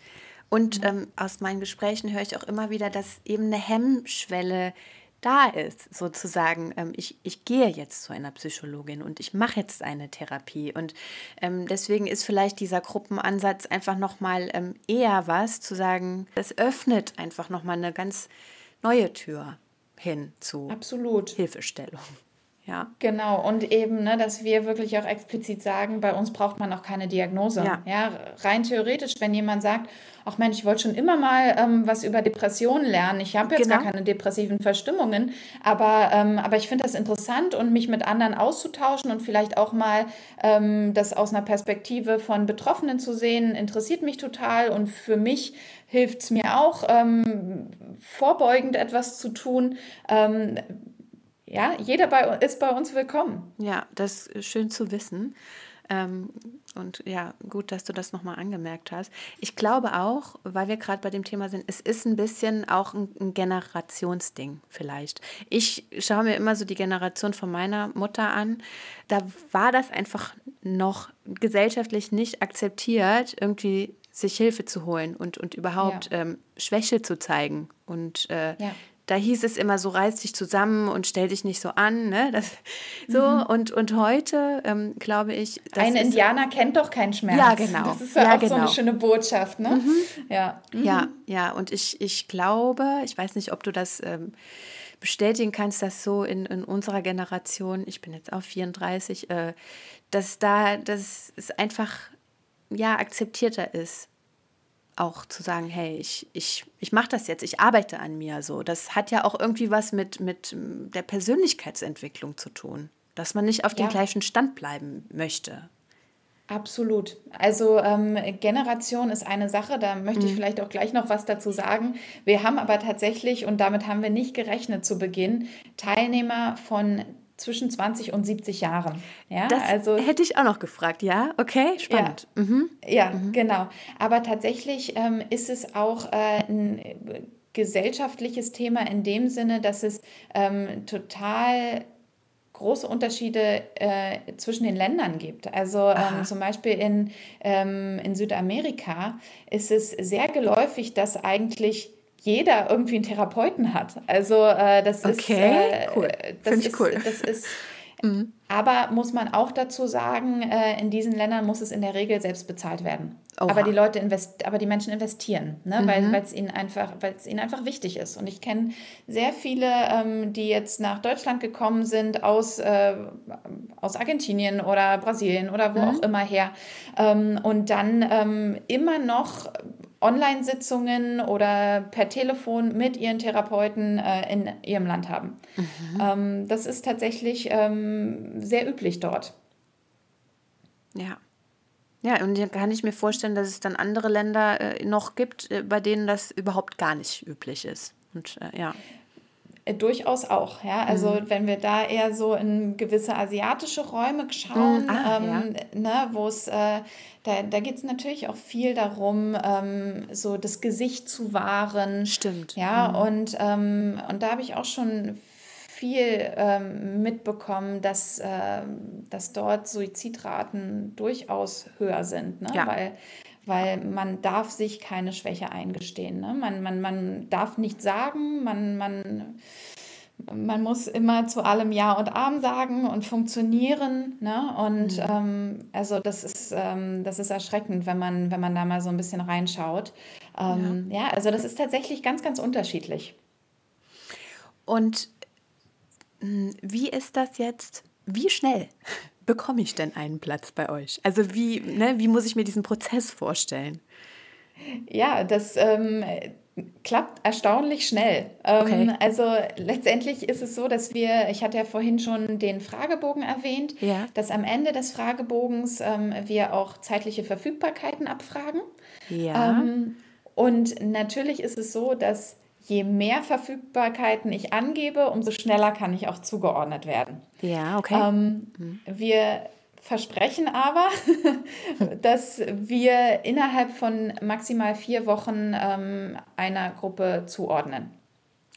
Und ähm, aus meinen Gesprächen höre ich auch immer wieder, dass eben eine Hemmschwelle da ist, sozusagen, ähm, ich, ich gehe jetzt zu einer Psychologin und ich mache jetzt eine Therapie. Und ähm, deswegen ist vielleicht dieser Gruppenansatz einfach nochmal ähm, eher was, zu sagen, es öffnet einfach nochmal eine ganz neue Tür hin zu Absolut. Hilfestellung. Ja. Genau, und eben, ne, dass wir wirklich auch explizit sagen, bei uns braucht man auch keine Diagnose. Ja. ja rein theoretisch, wenn jemand sagt, ach Mensch, ich wollte schon immer mal ähm, was über Depressionen lernen, ich habe jetzt genau. gar keine depressiven Verstimmungen, aber, ähm, aber ich finde das interessant und mich mit anderen auszutauschen und vielleicht auch mal ähm, das aus einer Perspektive von Betroffenen zu sehen, interessiert mich total und für mich hilft es mir auch, ähm, vorbeugend etwas zu tun ähm, ja, jeder bei, ist bei uns willkommen. Ja, das ist schön zu wissen. Ähm, und ja, gut, dass du das nochmal angemerkt hast. Ich glaube auch, weil wir gerade bei dem Thema sind, es ist ein bisschen auch ein, ein, Generationsding vielleicht. Ich schaue mir immer so die Generation von meiner Mutter an. Da war das einfach noch gesellschaftlich nicht akzeptiert, irgendwie sich Hilfe zu holen und, und überhaupt ja. ähm, Schwäche zu zeigen und äh, ja da hieß es immer so, reiß dich zusammen und stell dich nicht so an. Ne? Das, so, mhm. und, und heute ähm, glaube ich. Ein Indianer kennt doch keinen Schmerz. Ja, genau. Das ist ja, ja auch genau. so eine schöne Botschaft. Ne? Mhm. Ja. Mhm. ja, ja. Und ich, ich glaube, ich weiß nicht, ob du das ähm, bestätigen kannst, dass so in, in unserer Generation, ich bin jetzt auch 34, äh, dass da, dass es einfach ja akzeptierter ist auch zu sagen, hey, ich, ich, ich mache das jetzt, ich arbeite an mir so. Das hat ja auch irgendwie was mit, mit der Persönlichkeitsentwicklung zu tun, dass man nicht auf ja. dem gleichen Stand bleiben möchte. Absolut. Also ähm, Generation ist eine Sache, da möchte ich mhm. vielleicht auch gleich noch was dazu sagen. Wir haben aber tatsächlich, und damit haben wir nicht gerechnet zu Beginn, Teilnehmer von zwischen 20 und 70 Jahren. Ja, das also, hätte ich auch noch gefragt, ja, okay, spannend. Ja, mhm. ja mhm. genau. Aber tatsächlich ähm, ist es auch äh, ein gesellschaftliches Thema in dem Sinne, dass es ähm, total große Unterschiede äh, zwischen den Ländern gibt. Also ähm, zum Beispiel in, ähm, in Südamerika ist es sehr geläufig, dass eigentlich jeder irgendwie einen Therapeuten hat. Also äh, das okay, ist äh, cool. Das Finde ich cool. Das ist Mhm. Aber muss man auch dazu sagen, äh, in diesen Ländern muss es in der Regel selbst bezahlt werden. Oha. Aber die Leute invest aber die Menschen investieren, ne? mhm. weil es ihnen einfach, weil es ihnen einfach wichtig ist. Und ich kenne sehr viele, ähm, die jetzt nach Deutschland gekommen sind aus, äh, aus Argentinien oder Brasilien oder wo mhm. auch immer her ähm, und dann ähm, immer noch Online-Sitzungen oder per Telefon mit ihren Therapeuten äh, in ihrem Land haben. Mhm. Ähm, das ist tatsächlich ähm, sehr üblich dort. Ja. Ja, und dann kann ich mir vorstellen, dass es dann andere Länder äh, noch gibt, äh, bei denen das überhaupt gar nicht üblich ist. Und äh, ja. Äh, durchaus auch, ja. Also mhm. wenn wir da eher so in gewisse asiatische Räume schauen, mhm. ah, ähm, ja. ne, wo es, äh, da, da geht es natürlich auch viel darum, ähm, so das Gesicht zu wahren. Stimmt. Ja, mhm. und, ähm, und da habe ich auch schon viel ähm, mitbekommen, dass, äh, dass dort Suizidraten durchaus höher sind, ne? Ja. weil weil man darf sich keine Schwäche eingestehen. Ne? Man, man, man darf nicht sagen, man, man, man muss immer zu allem Ja und Arm sagen und funktionieren. Ne? Und mhm. ähm, also das ist, ähm, das ist erschreckend, wenn man, wenn man da mal so ein bisschen reinschaut. Ähm, ja. ja, also das ist tatsächlich ganz, ganz unterschiedlich. Und hm, wie ist das jetzt? Wie schnell bekomme ich denn einen Platz bei euch? Also wie, ne, wie muss ich mir diesen Prozess vorstellen? Ja, das ähm, klappt erstaunlich schnell. Ähm, okay. Also letztendlich ist es so, dass wir, ich hatte ja vorhin schon den Fragebogen erwähnt, ja. dass am Ende des Fragebogens ähm, wir auch zeitliche Verfügbarkeiten abfragen. Ja. Ähm, und natürlich ist es so, dass je mehr Verfügbarkeiten ich angebe, umso schneller kann ich auch zugeordnet werden. Ja, okay. Ähm, mhm. Wir versprechen aber, dass wir innerhalb von maximal vier Wochen ähm, einer Gruppe zuordnen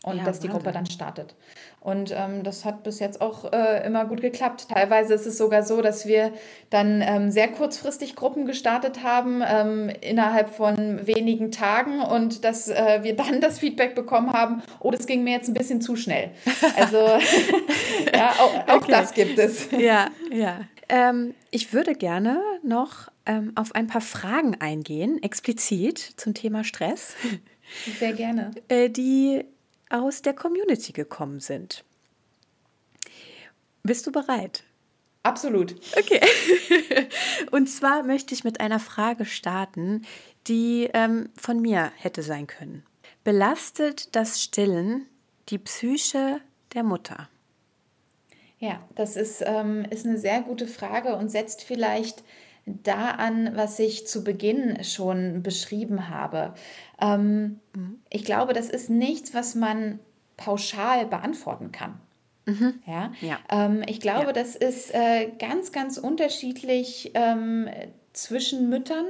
und ja, dass die Gruppe dann startet. Und ähm, das hat bis jetzt auch äh, immer gut geklappt. Teilweise ist es sogar so, dass wir dann ähm, sehr kurzfristig Gruppen gestartet haben, ähm, innerhalb von wenigen Tagen und dass äh, wir dann das Feedback bekommen haben, oh, das ging mir jetzt ein bisschen zu schnell. Also ja, auch, auch okay. das gibt es. Ja, ja. Ähm, ich würde gerne noch ähm, auf ein paar Fragen eingehen, explizit zum Thema Stress. Sehr gerne. Äh, die aus der Community gekommen sind. Bist du bereit? Absolut. Okay. Und zwar möchte ich mit einer Frage starten, die ähm, von mir hätte sein können. Belastet das Stillen die Psyche der Mutter? Ja, das ist, ähm, ist eine sehr gute Frage und setzt vielleicht da an, was ich zu Beginn schon beschrieben habe. Ähm, mhm. Ich glaube, das ist nichts, was man pauschal beantworten kann. Mhm. Ja? ja. Ähm, ich glaube, ja. das ist äh, ganz, ganz unterschiedlich ähm, zwischen Müttern.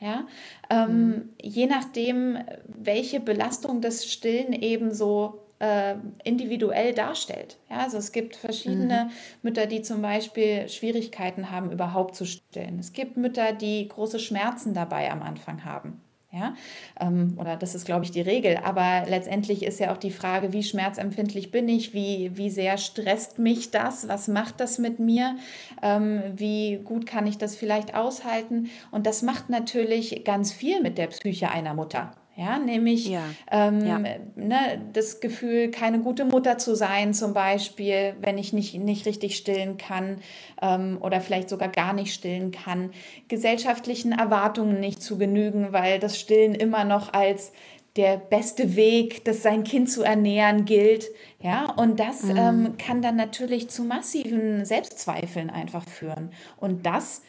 Ja? Ähm, mhm. Je nachdem, welche Belastung das Stillen eben so äh, individuell darstellt. Ja, also es gibt verschiedene mhm. Mütter, die zum Beispiel Schwierigkeiten haben, überhaupt zu stillen. Es gibt Mütter, die große Schmerzen dabei am Anfang haben. Ja, ähm, oder das ist, glaube ich, die Regel. Aber letztendlich ist ja auch die Frage, wie schmerzempfindlich bin ich, wie, wie sehr stresst mich das, was macht das mit mir, ähm, wie gut kann ich das vielleicht aushalten. Und das macht natürlich ganz viel mit der Psyche einer Mutter. Ja, nämlich ja. Ähm, ja. Ne, das Gefühl, keine gute Mutter zu sein, zum Beispiel, wenn ich nicht, nicht richtig stillen kann ähm, oder vielleicht sogar gar nicht stillen kann, gesellschaftlichen Erwartungen nicht zu genügen, weil das Stillen immer noch als der beste Weg, das sein Kind zu ernähren, gilt. Ja, und das mhm. ähm, kann dann natürlich zu massiven Selbstzweifeln einfach führen. Und das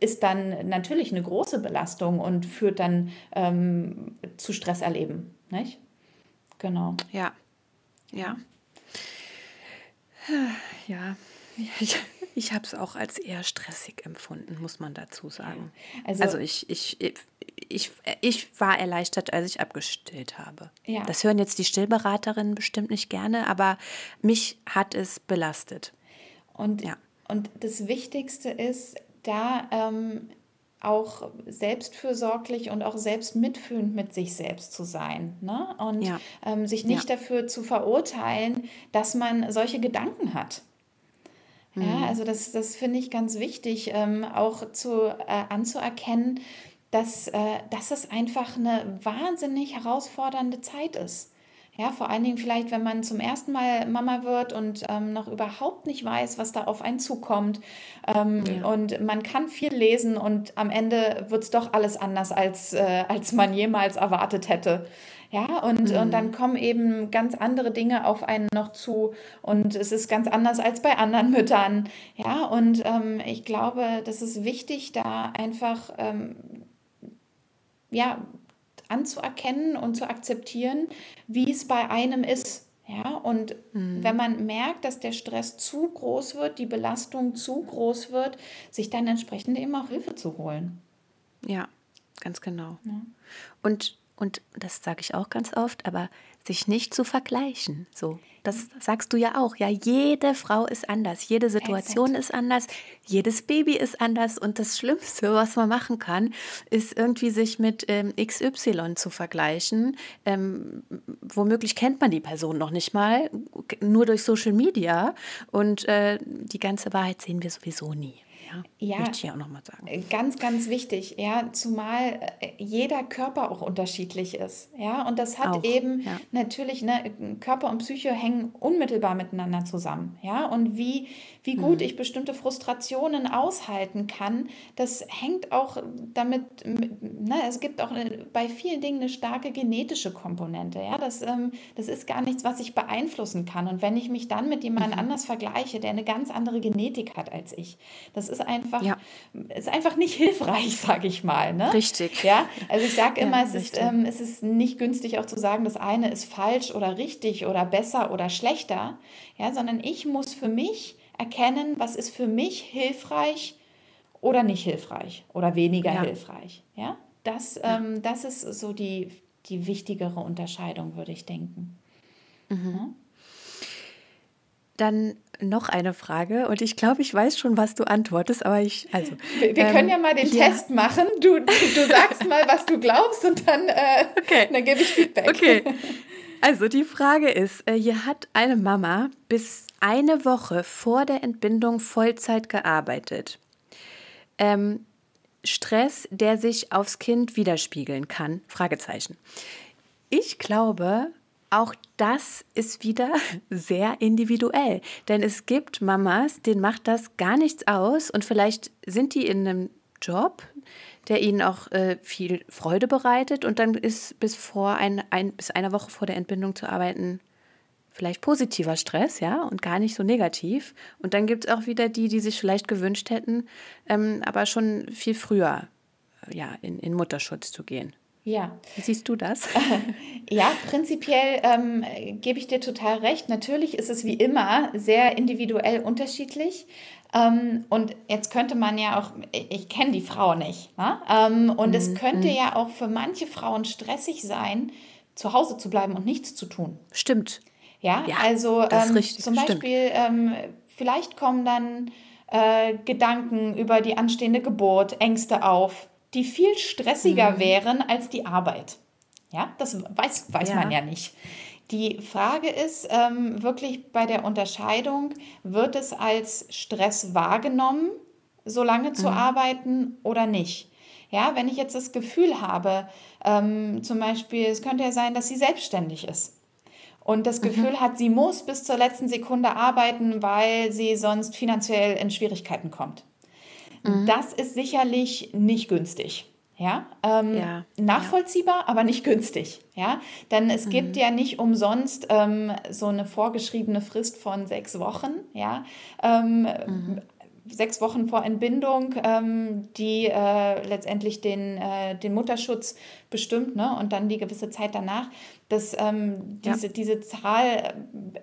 ist dann natürlich eine große Belastung und führt dann ähm, zu Stresserleben. Nicht? Genau. Ja. Ja. Ja. Ich, ich habe es auch als eher stressig empfunden, muss man dazu sagen. Also, also ich, ich, ich, ich war erleichtert, als ich abgestillt habe. Ja. Das hören jetzt die Stillberaterinnen bestimmt nicht gerne, aber mich hat es belastet. Und, ja. und das Wichtigste ist, da ähm, auch selbstfürsorglich und auch selbst mitfühlend mit sich selbst zu sein. Ne? Und ja. ähm, sich nicht ja. dafür zu verurteilen, dass man solche Gedanken hat. Mhm. Ja, also das, das finde ich ganz wichtig, ähm, auch zu, äh, anzuerkennen, dass, äh, dass es einfach eine wahnsinnig herausfordernde Zeit ist. Ja, vor allen Dingen vielleicht, wenn man zum ersten Mal Mama wird und ähm, noch überhaupt nicht weiß, was da auf einen zukommt. Ähm, ja. Und man kann viel lesen und am Ende wird es doch alles anders, als, äh, als man jemals erwartet hätte. Ja, und, mhm. und dann kommen eben ganz andere Dinge auf einen noch zu und es ist ganz anders als bei anderen Müttern. Ja, und ähm, ich glaube, das ist wichtig, da einfach ähm, ja, anzuerkennen und zu akzeptieren, wie es bei einem ist. Ja, und mhm. wenn man merkt, dass der Stress zu groß wird, die Belastung zu groß wird, sich dann entsprechend eben auch Hilfe zu holen. Ja, ganz genau. Ja. Und und das sage ich auch ganz oft, aber sich nicht zu vergleichen. So, das sagst du ja auch. Ja, jede Frau ist anders, jede Situation Exakt. ist anders, jedes Baby ist anders und das Schlimmste, was man machen kann, ist irgendwie sich mit ähm, XY zu vergleichen. Ähm, womöglich kennt man die Person noch nicht mal, nur durch Social Media und äh, die ganze Wahrheit sehen wir sowieso nie. Ja, möchte ich auch nochmal sagen. Äh, ganz, ganz wichtig, ja, zumal äh, jeder Körper auch unterschiedlich ist, ja, und das hat auch, eben ja. natürlich, ne, Körper und Psyche hängen unmittelbar miteinander zusammen, ja, und wie, wie gut mhm. ich bestimmte Frustrationen aushalten kann, das hängt auch damit, ne, es gibt auch bei vielen Dingen eine starke genetische Komponente, ja, das, ähm, das ist gar nichts, was ich beeinflussen kann und wenn ich mich dann mit jemand mhm. anders vergleiche, der eine ganz andere Genetik hat als ich, das ist einfach, ja. ist einfach nicht hilfreich, sage ich mal. Ne? Richtig. Ja, also ich sage immer, ja, es, ist, ähm, es ist nicht günstig auch zu sagen, das eine ist falsch oder richtig oder besser oder schlechter, ja, sondern ich muss für mich erkennen, was ist für mich hilfreich oder nicht hilfreich oder weniger ja. hilfreich. Ja, das, ähm, das ist so die, die wichtigere Unterscheidung, würde ich denken. Mhm. Dann noch eine Frage und ich glaube, ich weiß schon, was du antwortest, aber ich, also. Wir, wir ähm, können ja mal den ja. Test machen. Du, du sagst mal, was du glaubst und dann, äh, okay. dann gebe ich Feedback. Okay. Also die Frage ist, äh, hier hat eine Mama bis eine Woche vor der Entbindung Vollzeit gearbeitet. Ähm, Stress, der sich aufs Kind widerspiegeln kann? Fragezeichen. Ich glaube, auch das ist wieder sehr individuell. Denn es gibt Mamas, denen macht das gar nichts aus und vielleicht sind die in einem Job, der ihnen auch äh, viel Freude bereitet und dann ist bis vor ein, ein, bis einer Woche vor der Entbindung zu arbeiten vielleicht positiver Stress, ja, und gar nicht so negativ. Und dann gibt es auch wieder die, die sich vielleicht gewünscht hätten, ähm, aber schon viel früher äh, ja, in, in Mutterschutz zu gehen. Ja. Wie siehst du das? ja, prinzipiell ähm, gebe ich dir total recht. Natürlich ist es wie immer sehr individuell unterschiedlich. Ähm, und jetzt könnte man ja auch, ich, ich kenne die Frau nicht. Ne? Ähm, und mhm. es könnte mhm. ja auch für manche Frauen stressig sein, zu Hause zu bleiben und nichts zu tun. Stimmt. Ja, ja also ähm, richtig, zum Beispiel, ähm, vielleicht kommen dann äh, Gedanken über die anstehende Geburt, Ängste auf die viel stressiger mhm. wären als die Arbeit. Ja, das weiß, weiß ja. man ja nicht. Die Frage ist ähm, wirklich bei der Unterscheidung, wird es als Stress wahrgenommen, so lange zu mhm. arbeiten oder nicht? Ja, wenn ich jetzt das Gefühl habe, ähm, zum Beispiel, es könnte ja sein, dass sie selbstständig ist und das mhm. Gefühl mhm. hat, sie muss bis zur letzten Sekunde arbeiten, weil sie sonst finanziell in Schwierigkeiten kommt. Mhm. Das ist sicherlich nicht günstig. Ja, ähm, ja, nachvollziehbar, ja. aber nicht günstig. Ja, denn es mhm. gibt ja nicht umsonst ähm, so eine vorgeschriebene Frist von sechs Wochen. Ja, ähm, mhm. sechs Wochen vor Entbindung, ähm, die äh, letztendlich den, äh, den Mutterschutz bestimmt ne? und dann die gewisse Zeit danach dass ähm, diese, ja. diese Zahl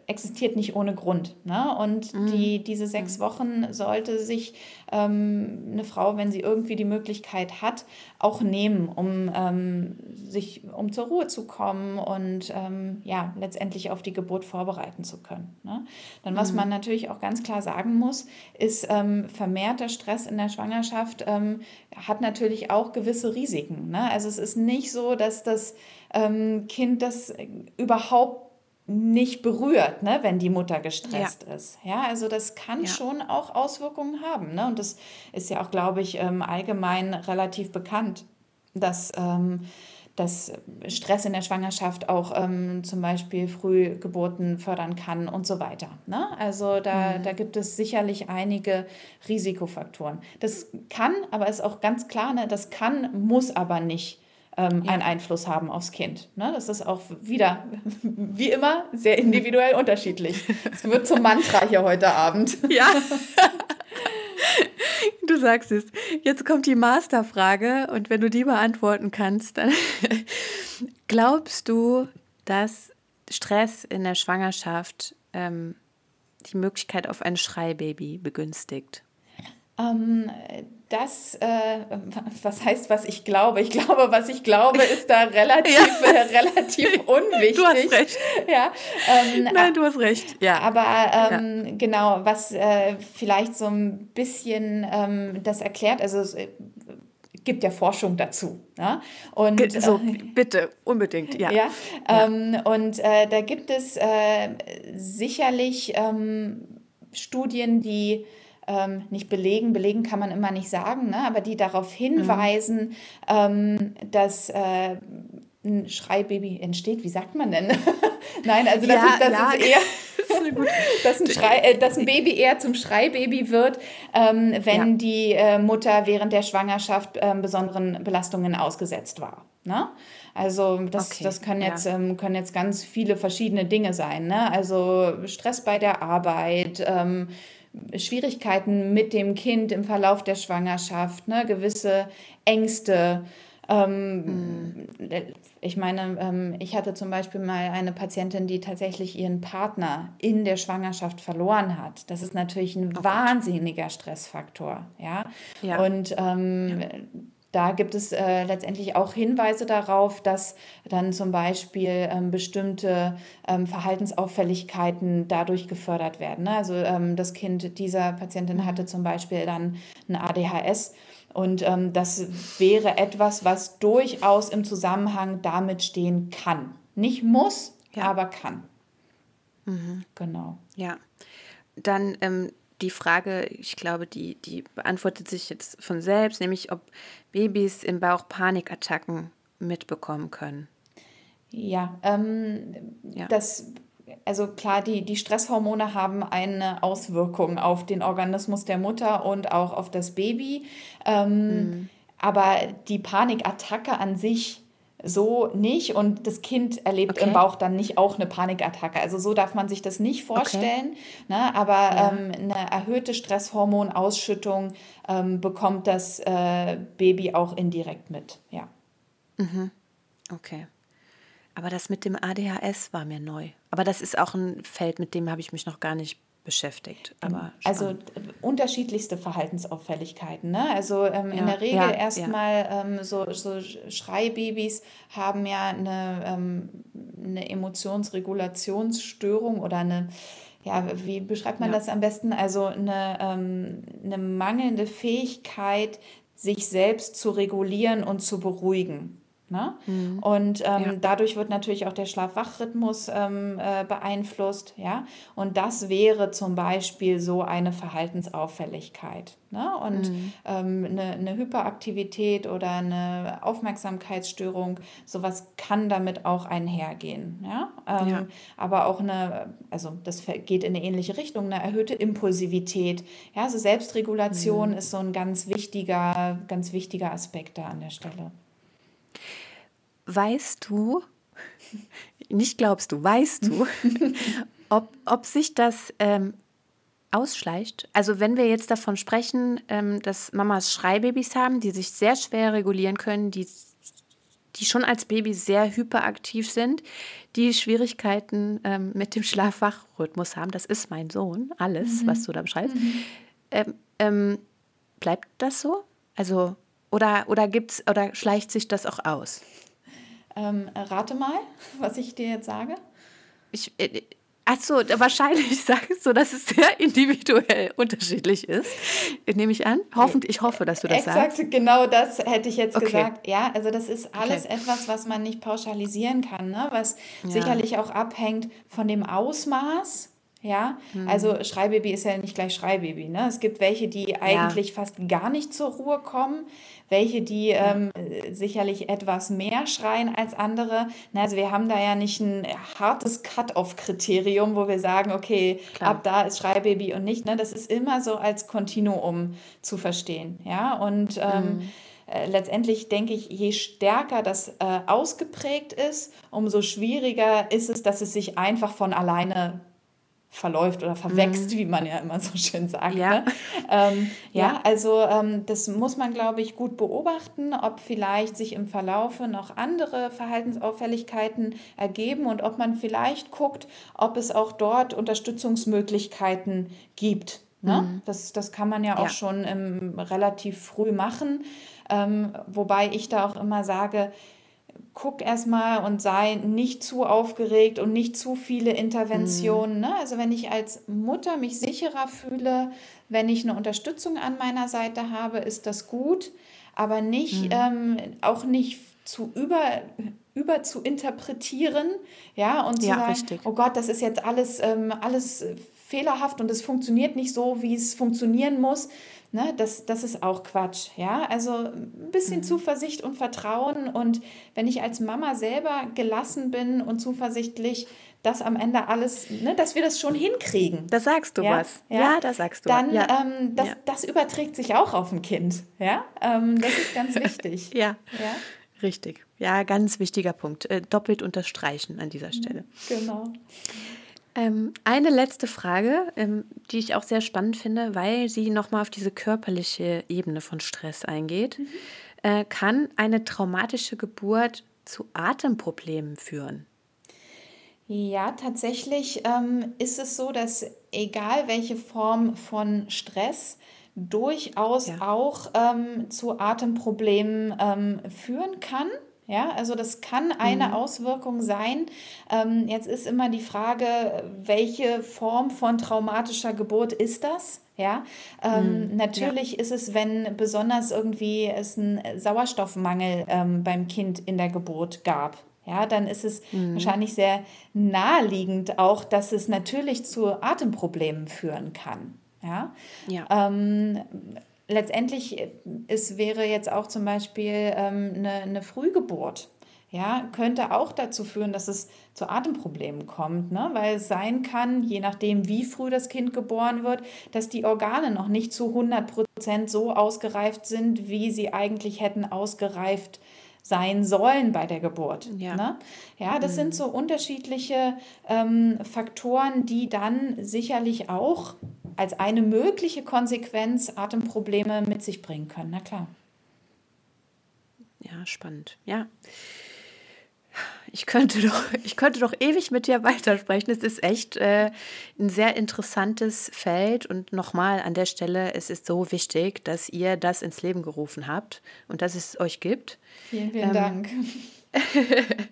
existiert nicht ohne Grund. Ne? Und mhm. die, diese sechs mhm. Wochen sollte sich ähm, eine Frau, wenn sie irgendwie die Möglichkeit hat, auch nehmen, um ähm, sich um zur Ruhe zu kommen und ähm, ja, letztendlich auf die Geburt vorbereiten zu können. Ne? Dann, was mhm. man natürlich auch ganz klar sagen muss, ist, ähm, vermehrter Stress in der Schwangerschaft ähm, hat natürlich auch gewisse Risiken. Ne? Also es ist nicht so, dass das ähm, Kind das überhaupt nicht berührt, ne, wenn die Mutter gestresst ja. ist. Ja, also das kann ja. schon auch Auswirkungen haben. Ne? Und das ist ja auch, glaube ich, ähm, allgemein relativ bekannt, dass, ähm, dass Stress in der Schwangerschaft auch ähm, zum Beispiel Frühgeburten fördern kann und so weiter. Ne? Also da, mhm. da gibt es sicherlich einige Risikofaktoren. Das kann, aber ist auch ganz klar, ne, das kann, muss aber nicht ähm, ja. einen Einfluss haben aufs Kind. Ne? Das ist auch wieder, wie immer, sehr individuell unterschiedlich. Es wird zum Mantra hier heute Abend. Ja. Du sagst es. Jetzt kommt die Masterfrage und wenn du die beantworten kannst, dann glaubst du, dass Stress in der Schwangerschaft ähm, die Möglichkeit auf ein Schreibaby begünstigt? Ähm, das, äh, was heißt, was ich glaube? Ich glaube, was ich glaube, ist da relativ, ja. äh, relativ unwichtig. Du hast recht. Ja, ähm, Nein, du hast recht. Ja. Aber ähm, ja. genau, was äh, vielleicht so ein bisschen ähm, das erklärt, also es äh, gibt ja Forschung dazu. Ja? Und, so, äh, bitte, unbedingt, ja. ja, ähm, und äh, da gibt es sicherlich ähm, Studien, die ähm, nicht belegen, belegen kann man immer nicht sagen, ne? aber die darauf hinweisen, mhm. ähm, dass äh, ein Schreibaby entsteht. Wie sagt man denn? Nein, also das, ja, ist, das ja. ist eher. dass, ein Schrei, äh, dass ein Baby eher zum Schreibaby wird, ähm, wenn ja. die äh, Mutter während der Schwangerschaft äh, besonderen Belastungen ausgesetzt war. Ne? Also das, okay, das können, jetzt, ja. ähm, können jetzt ganz viele verschiedene Dinge sein. Ne? Also Stress bei der Arbeit, ähm, Schwierigkeiten mit dem Kind im Verlauf der Schwangerschaft, ne, gewisse Ängste. Ähm, mhm. Ich meine, ähm, ich hatte zum Beispiel mal eine Patientin, die tatsächlich ihren Partner in der Schwangerschaft verloren hat. Das ist natürlich ein oh wahnsinniger Stressfaktor. Ja? ja. Und ähm, ja da gibt es äh, letztendlich auch Hinweise darauf, dass dann zum Beispiel ähm, bestimmte ähm, Verhaltensauffälligkeiten dadurch gefördert werden. Ne? Also ähm, das Kind dieser Patientin mhm. hatte zum Beispiel dann ein ADHS. Und ähm, das wäre etwas, was durchaus im Zusammenhang damit stehen kann. Nicht muss, ja. aber kann. Mhm. Genau. Ja. Dann ähm, die Frage, ich glaube, die, die beantwortet sich jetzt von selbst, nämlich ob Babys im Bauch Panikattacken mitbekommen können. Ja, ähm, ja. das, also klar, die, die Stresshormone haben eine Auswirkung auf den Organismus der Mutter und auch auf das Baby. Ähm, mhm. Aber die Panikattacke an sich so nicht und das Kind erlebt okay. im Bauch dann nicht auch eine Panikattacke. Also so darf man sich das nicht vorstellen. Okay. Ne? Aber ja. ähm, eine erhöhte Stresshormonausschüttung ähm, bekommt das äh, Baby auch indirekt mit. Ja. Mhm. Okay. Aber das mit dem ADHS war mir neu. Aber das ist auch ein Feld, mit dem habe ich mich noch gar nicht beschäftigt. Aber also unterschiedlichste Verhaltensauffälligkeiten. Ne? Also ähm, ja, in der Regel ja, erstmal ja. ähm, so, so Schreibabys haben ja eine, ähm, eine Emotionsregulationsstörung oder eine, ja, wie beschreibt man das am besten? Also eine, ähm, eine mangelnde Fähigkeit, sich selbst zu regulieren und zu beruhigen. Ne? Mhm. Und ähm, ja. dadurch wird natürlich auch der Schlaf-Wach-Rhythmus ähm, äh, beeinflusst. Ja? Und das wäre zum Beispiel so eine Verhaltensauffälligkeit. Ne? Und mhm. ähm, eine, eine, Hyperaktivität oder eine Aufmerksamkeitsstörung, sowas kann damit auch einhergehen. Ja? Ähm, ja. Aber auch eine, also das geht in eine ähnliche Richtung, eine erhöhte Impulsivität. Ja? Also Selbstregulation mhm. ist so ein ganz wichtiger, ganz wichtiger Aspekt da an der Stelle. Weißt du, nicht glaubst du, weißt du, ob, ob sich das ähm, ausschleicht? Also wenn wir jetzt davon sprechen, ähm, dass Mamas Schreibabys haben, die sich sehr schwer regulieren können, die, die schon als Baby sehr hyperaktiv sind, die Schwierigkeiten ähm, mit dem Schlafwachrhythmus haben, das ist mein Sohn, alles, mhm. was du da beschreibst. Mhm. Ähm, ähm, bleibt das so? Also, oder, oder gibt's, oder schleicht sich das auch aus? Ähm, rate mal, was ich dir jetzt sage. Ich, äh, Ach so, wahrscheinlich sagst du, dass es sehr individuell unterschiedlich ist, nehme ich an. Hoffentlich, ich hoffe, dass du das Exakt, sagst. Genau das hätte ich jetzt okay. gesagt. Ja, also das ist alles okay. etwas, was man nicht pauschalisieren kann, ne? was ja. sicherlich auch abhängt von dem Ausmaß ja, mhm. also Schreibaby ist ja nicht gleich Schreibaby. Ne? Es gibt welche, die eigentlich ja. fast gar nicht zur Ruhe kommen, welche, die ja. ähm, sicherlich etwas mehr schreien als andere. Na, also wir haben da ja nicht ein hartes Cut-off-Kriterium, wo wir sagen, okay, Klar. ab da ist Schreibaby und nicht. Ne? Das ist immer so als Kontinuum zu verstehen. Ja, und ähm, mhm äh, letztendlich denke ich, je stärker das äh, ausgeprägt ist, umso schwieriger ist es, dass es sich einfach von alleine verläuft oder verwächst, mhm. wie man ja immer so schön sagt. Ja, ne? ähm, ja, ja, also ähm, das muss man, glaube ich, gut beobachten, ob vielleicht sich im Verlaufe noch andere Verhaltensauffälligkeiten ergeben und ob man vielleicht guckt, ob es auch dort Unterstützungsmöglichkeiten gibt. Ne? Mhm. Das, das kann man ja auch ja. schon ähm, relativ früh machen. Ähm, wobei ich da auch immer sage, guck erstmal und sei nicht zu aufgeregt und nicht zu viele Interventionen. Mhm. Ne? Also wenn ich als Mutter mich sicherer fühle, wenn ich eine Unterstützung an meiner Seite habe, ist das gut, aber nicht mhm. ähm, auch nicht zu über über zu interpretieren, ja, und zu ja, sagen, richtig. oh Gott, das ist jetzt alles, ähm, alles fehlerhaft und es funktioniert nicht so, wie es funktionieren muss, Ne, das, das ist auch Quatsch. Ja? Also ein bisschen mhm. Zuversicht und Vertrauen. Und wenn ich als Mama selber gelassen bin und zuversichtlich, dass am Ende alles, ne, dass wir das schon hinkriegen. Da sagst du ja? was. Ja, ja da sagst du Dann, ja. ähm, das, ja. das überträgt sich auch auf ein Kind. Ja? Ähm, das ist ganz wichtig. ja. ja. Richtig. Ja, ganz wichtiger Punkt. Äh, doppelt unterstreichen an dieser Stelle. Genau. Ähm, eine letzte Frage, ähm, die ich auch sehr spannend finde, weil sie nochmal auf diese körperliche Ebene von Stress eingeht. Mhm. Äh, kann eine traumatische Geburt zu Atemproblemen führen? Ja, tatsächlich ähm, ist es so, dass egal welche Form von Stress durchaus ja. auch ähm, zu Atemproblemen ähm, führen kann. Ja, also das kann eine mhm. Auswirkung sein. Ähm, jetzt ist immer die Frage, welche Form von traumatischer Geburt ist das? Ja, ähm, mhm. natürlich ja. ist es, wenn besonders irgendwie es einen Sauerstoffmangel ähm, beim Kind in der Geburt gab. Ja, dann ist es mhm. wahrscheinlich sehr naheliegend auch, dass es natürlich zu Atemproblemen führen kann. Ja, ja. Ähm, letztendlich, äh, es wäre jetzt auch zum Beispiel ähm, eine, eine Frühgeburt. Ja, könnte auch dazu führen, dass es zu Atemproblemen kommt, ne? weil es sein kann, je nachdem, wie früh das Kind geboren wird, dass die Organe noch nicht zu 100 Prozent so ausgereift sind, wie sie eigentlich hätten ausgereift sein sollen bei der Geburt. Ja, ne? ja das mhm. sind so unterschiedliche ähm, Faktoren, die dann sicherlich auch als eine mögliche Konsequenz Atemprobleme mit sich bringen können. Na klar. Ja, spannend. Ja. Ich könnte doch, ich könnte doch ewig mit dir weitersprechen. Es ist echt äh, ein sehr interessantes Feld. Und nochmal an der Stelle, es ist so wichtig, dass ihr das ins Leben gerufen habt und dass es euch gibt. Vielen, vielen ähm, Dank.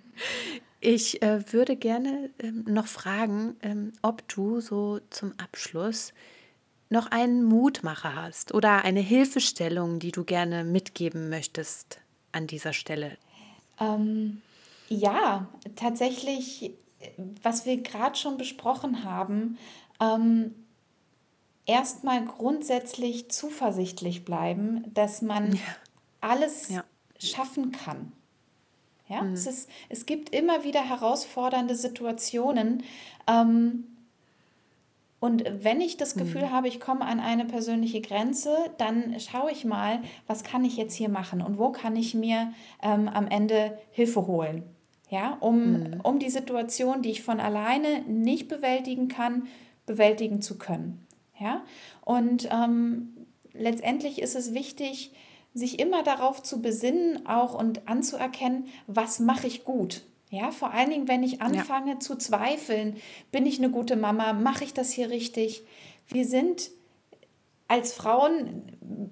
ich äh, würde gerne ähm, noch fragen, ähm, ob du so zum Abschluss noch einen Mutmacher hast oder eine Hilfestellung, die du gerne mitgeben möchtest an dieser Stelle. Ähm, ja, tatsächlich, was wir gerade schon besprochen haben, ähm, erstmal grundsätzlich zuversichtlich bleiben, dass man ja. alles ja. schaffen kann. Ja, mhm. es, ist, es gibt immer wieder herausfordernde Situationen. Ähm, und wenn ich das Gefühl mhm. habe, ich komme an eine persönliche Grenze, dann schaue ich mal, was kann ich jetzt hier machen und wo kann ich mir ähm, am Ende Hilfe holen ja, um, mhm. um die Situation, die ich von alleine nicht bewältigen kann, bewältigen zu können. Ja? Und ähm, letztendlich ist es wichtig, sich immer darauf zu besinnen, auch und anzuerkennen, was mache ich gut. Ja, vor allen Dingen, wenn ich anfange ja. zu zweifeln, bin ich eine gute Mama, mache ich das hier richtig? Wir sind als Frauen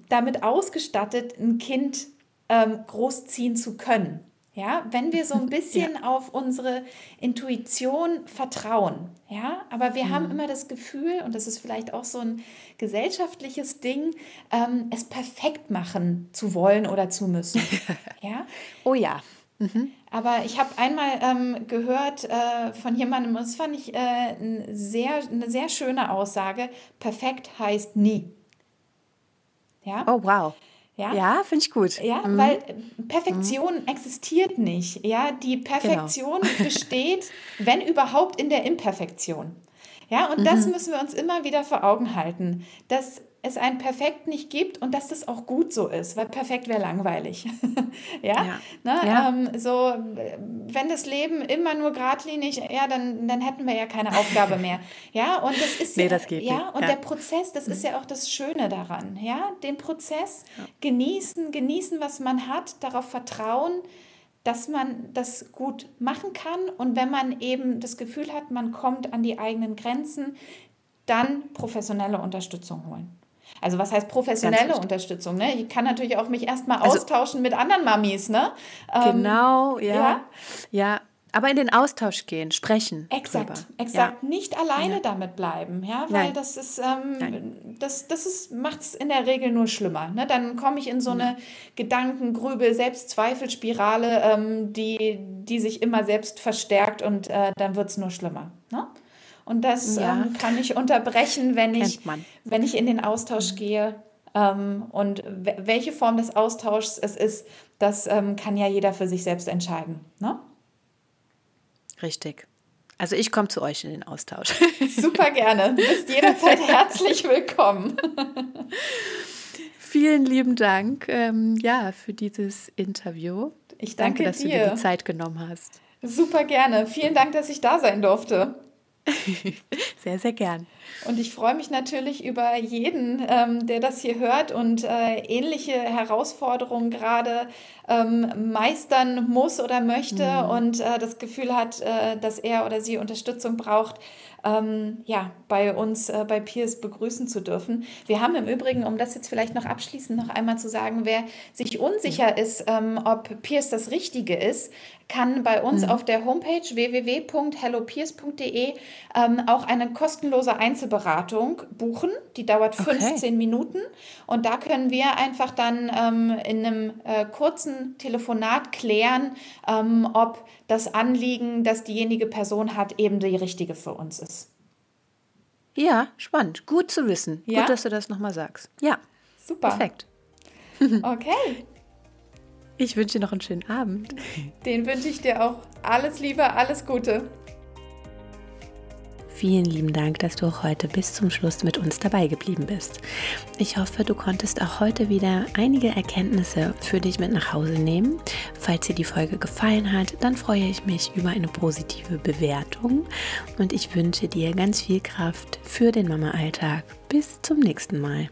damit ausgestattet, ein Kind ähm, großziehen zu können. Ja, wenn wir so ein bisschen ja. auf unsere Intuition vertrauen, ja, aber wir mhm. haben immer das Gefühl, und das ist vielleicht auch so ein gesellschaftliches Ding, ähm, es perfekt machen zu wollen oder zu müssen. ja. Oh ja. Mhm. Aber ich habe einmal ähm, gehört äh, von jemandem, das fand ich äh, ein sehr, eine sehr schöne Aussage, perfekt heißt nie. Ja? Oh, wow. Ja, ja finde ich gut. Ja, mhm. weil Perfektion mhm. existiert nicht. Ja, die Perfektion genau. besteht, wenn überhaupt, in der Imperfektion. Ja, und mhm. das müssen wir uns immer wieder vor Augen halten, dass es ein Perfekt nicht gibt und dass das auch gut so ist, weil perfekt wäre langweilig. ja, ja. Ne? ja. Ähm, so, wenn das Leben immer nur geradlinig, ja, dann, dann hätten wir ja keine Aufgabe mehr. Ja, und das ist nee, das geht ja, nicht. und ja. der Prozess, das ist ja auch das Schöne daran. Ja, den Prozess genießen, genießen, was man hat, darauf vertrauen, dass man das gut machen kann und wenn man eben das Gefühl hat, man kommt an die eigenen Grenzen, dann professionelle Unterstützung holen. Also was heißt professionelle Unterstützung? Ne? Ich kann natürlich auch mich erstmal also, austauschen mit anderen Mamis. Ne? Ähm, genau, ja. ja. Ja, aber in den Austausch gehen, sprechen. Exakt, drüber. exakt. Ja. Nicht alleine ja. damit bleiben, ja, weil Nein. das ist, ähm, das, das ist, macht es in der Regel nur schlimmer. Ne? Dann komme ich in so eine Gedanken, Grübel, Selbstzweifelspirale, ähm, die, die sich immer selbst verstärkt und äh, dann wird es nur schlimmer. Ne? Und das ja. ähm, kann ich unterbrechen, wenn ich, wenn ich in den Austausch gehe. Ähm, und welche Form des Austauschs es ist, das ähm, kann ja jeder für sich selbst entscheiden. Ne? Richtig. Also ich komme zu euch in den Austausch. Super gerne. Du bist jederzeit herzlich willkommen. Vielen lieben Dank ähm, ja, für dieses Interview. Ich danke, danke dass dir. du dir die Zeit genommen hast. Super gerne. Vielen Dank, dass ich da sein durfte. Sehr, sehr gern. Und ich freue mich natürlich über jeden, ähm, der das hier hört und äh, ähnliche Herausforderungen gerade ähm, meistern muss oder möchte mhm. und äh, das Gefühl hat, äh, dass er oder sie Unterstützung braucht ähm, ja, bei uns äh, bei Peers begrüßen zu dürfen. Wir haben im Übrigen, um das jetzt vielleicht noch abschließend noch einmal zu sagen, wer sich unsicher ist, ähm, ob Peers das Richtige ist, kann bei uns mhm. auf der Homepage www.hellopeers.de ähm, auch eine kostenlose Einzelberatung buchen. Die dauert 15 okay. Minuten und da können wir einfach dann ähm, in einem äh, kurzen Telefonat klären, ähm, ob das Anliegen, das diejenige Person hat, eben die richtige für uns ist. Ja, spannend. Gut zu wissen. Ja? Gut, dass du das nochmal sagst. Ja. Super. Perfekt. Okay. Ich wünsche dir noch einen schönen Abend. Den wünsche ich dir auch. Alles Liebe, alles Gute. Vielen lieben Dank, dass du auch heute bis zum Schluss mit uns dabei geblieben bist. Ich hoffe, du konntest auch heute wieder einige Erkenntnisse für dich mit nach Hause nehmen. Falls dir die Folge gefallen hat, dann freue ich mich über eine positive Bewertung und ich wünsche dir ganz viel Kraft für den Mama-Alltag. Bis zum nächsten Mal.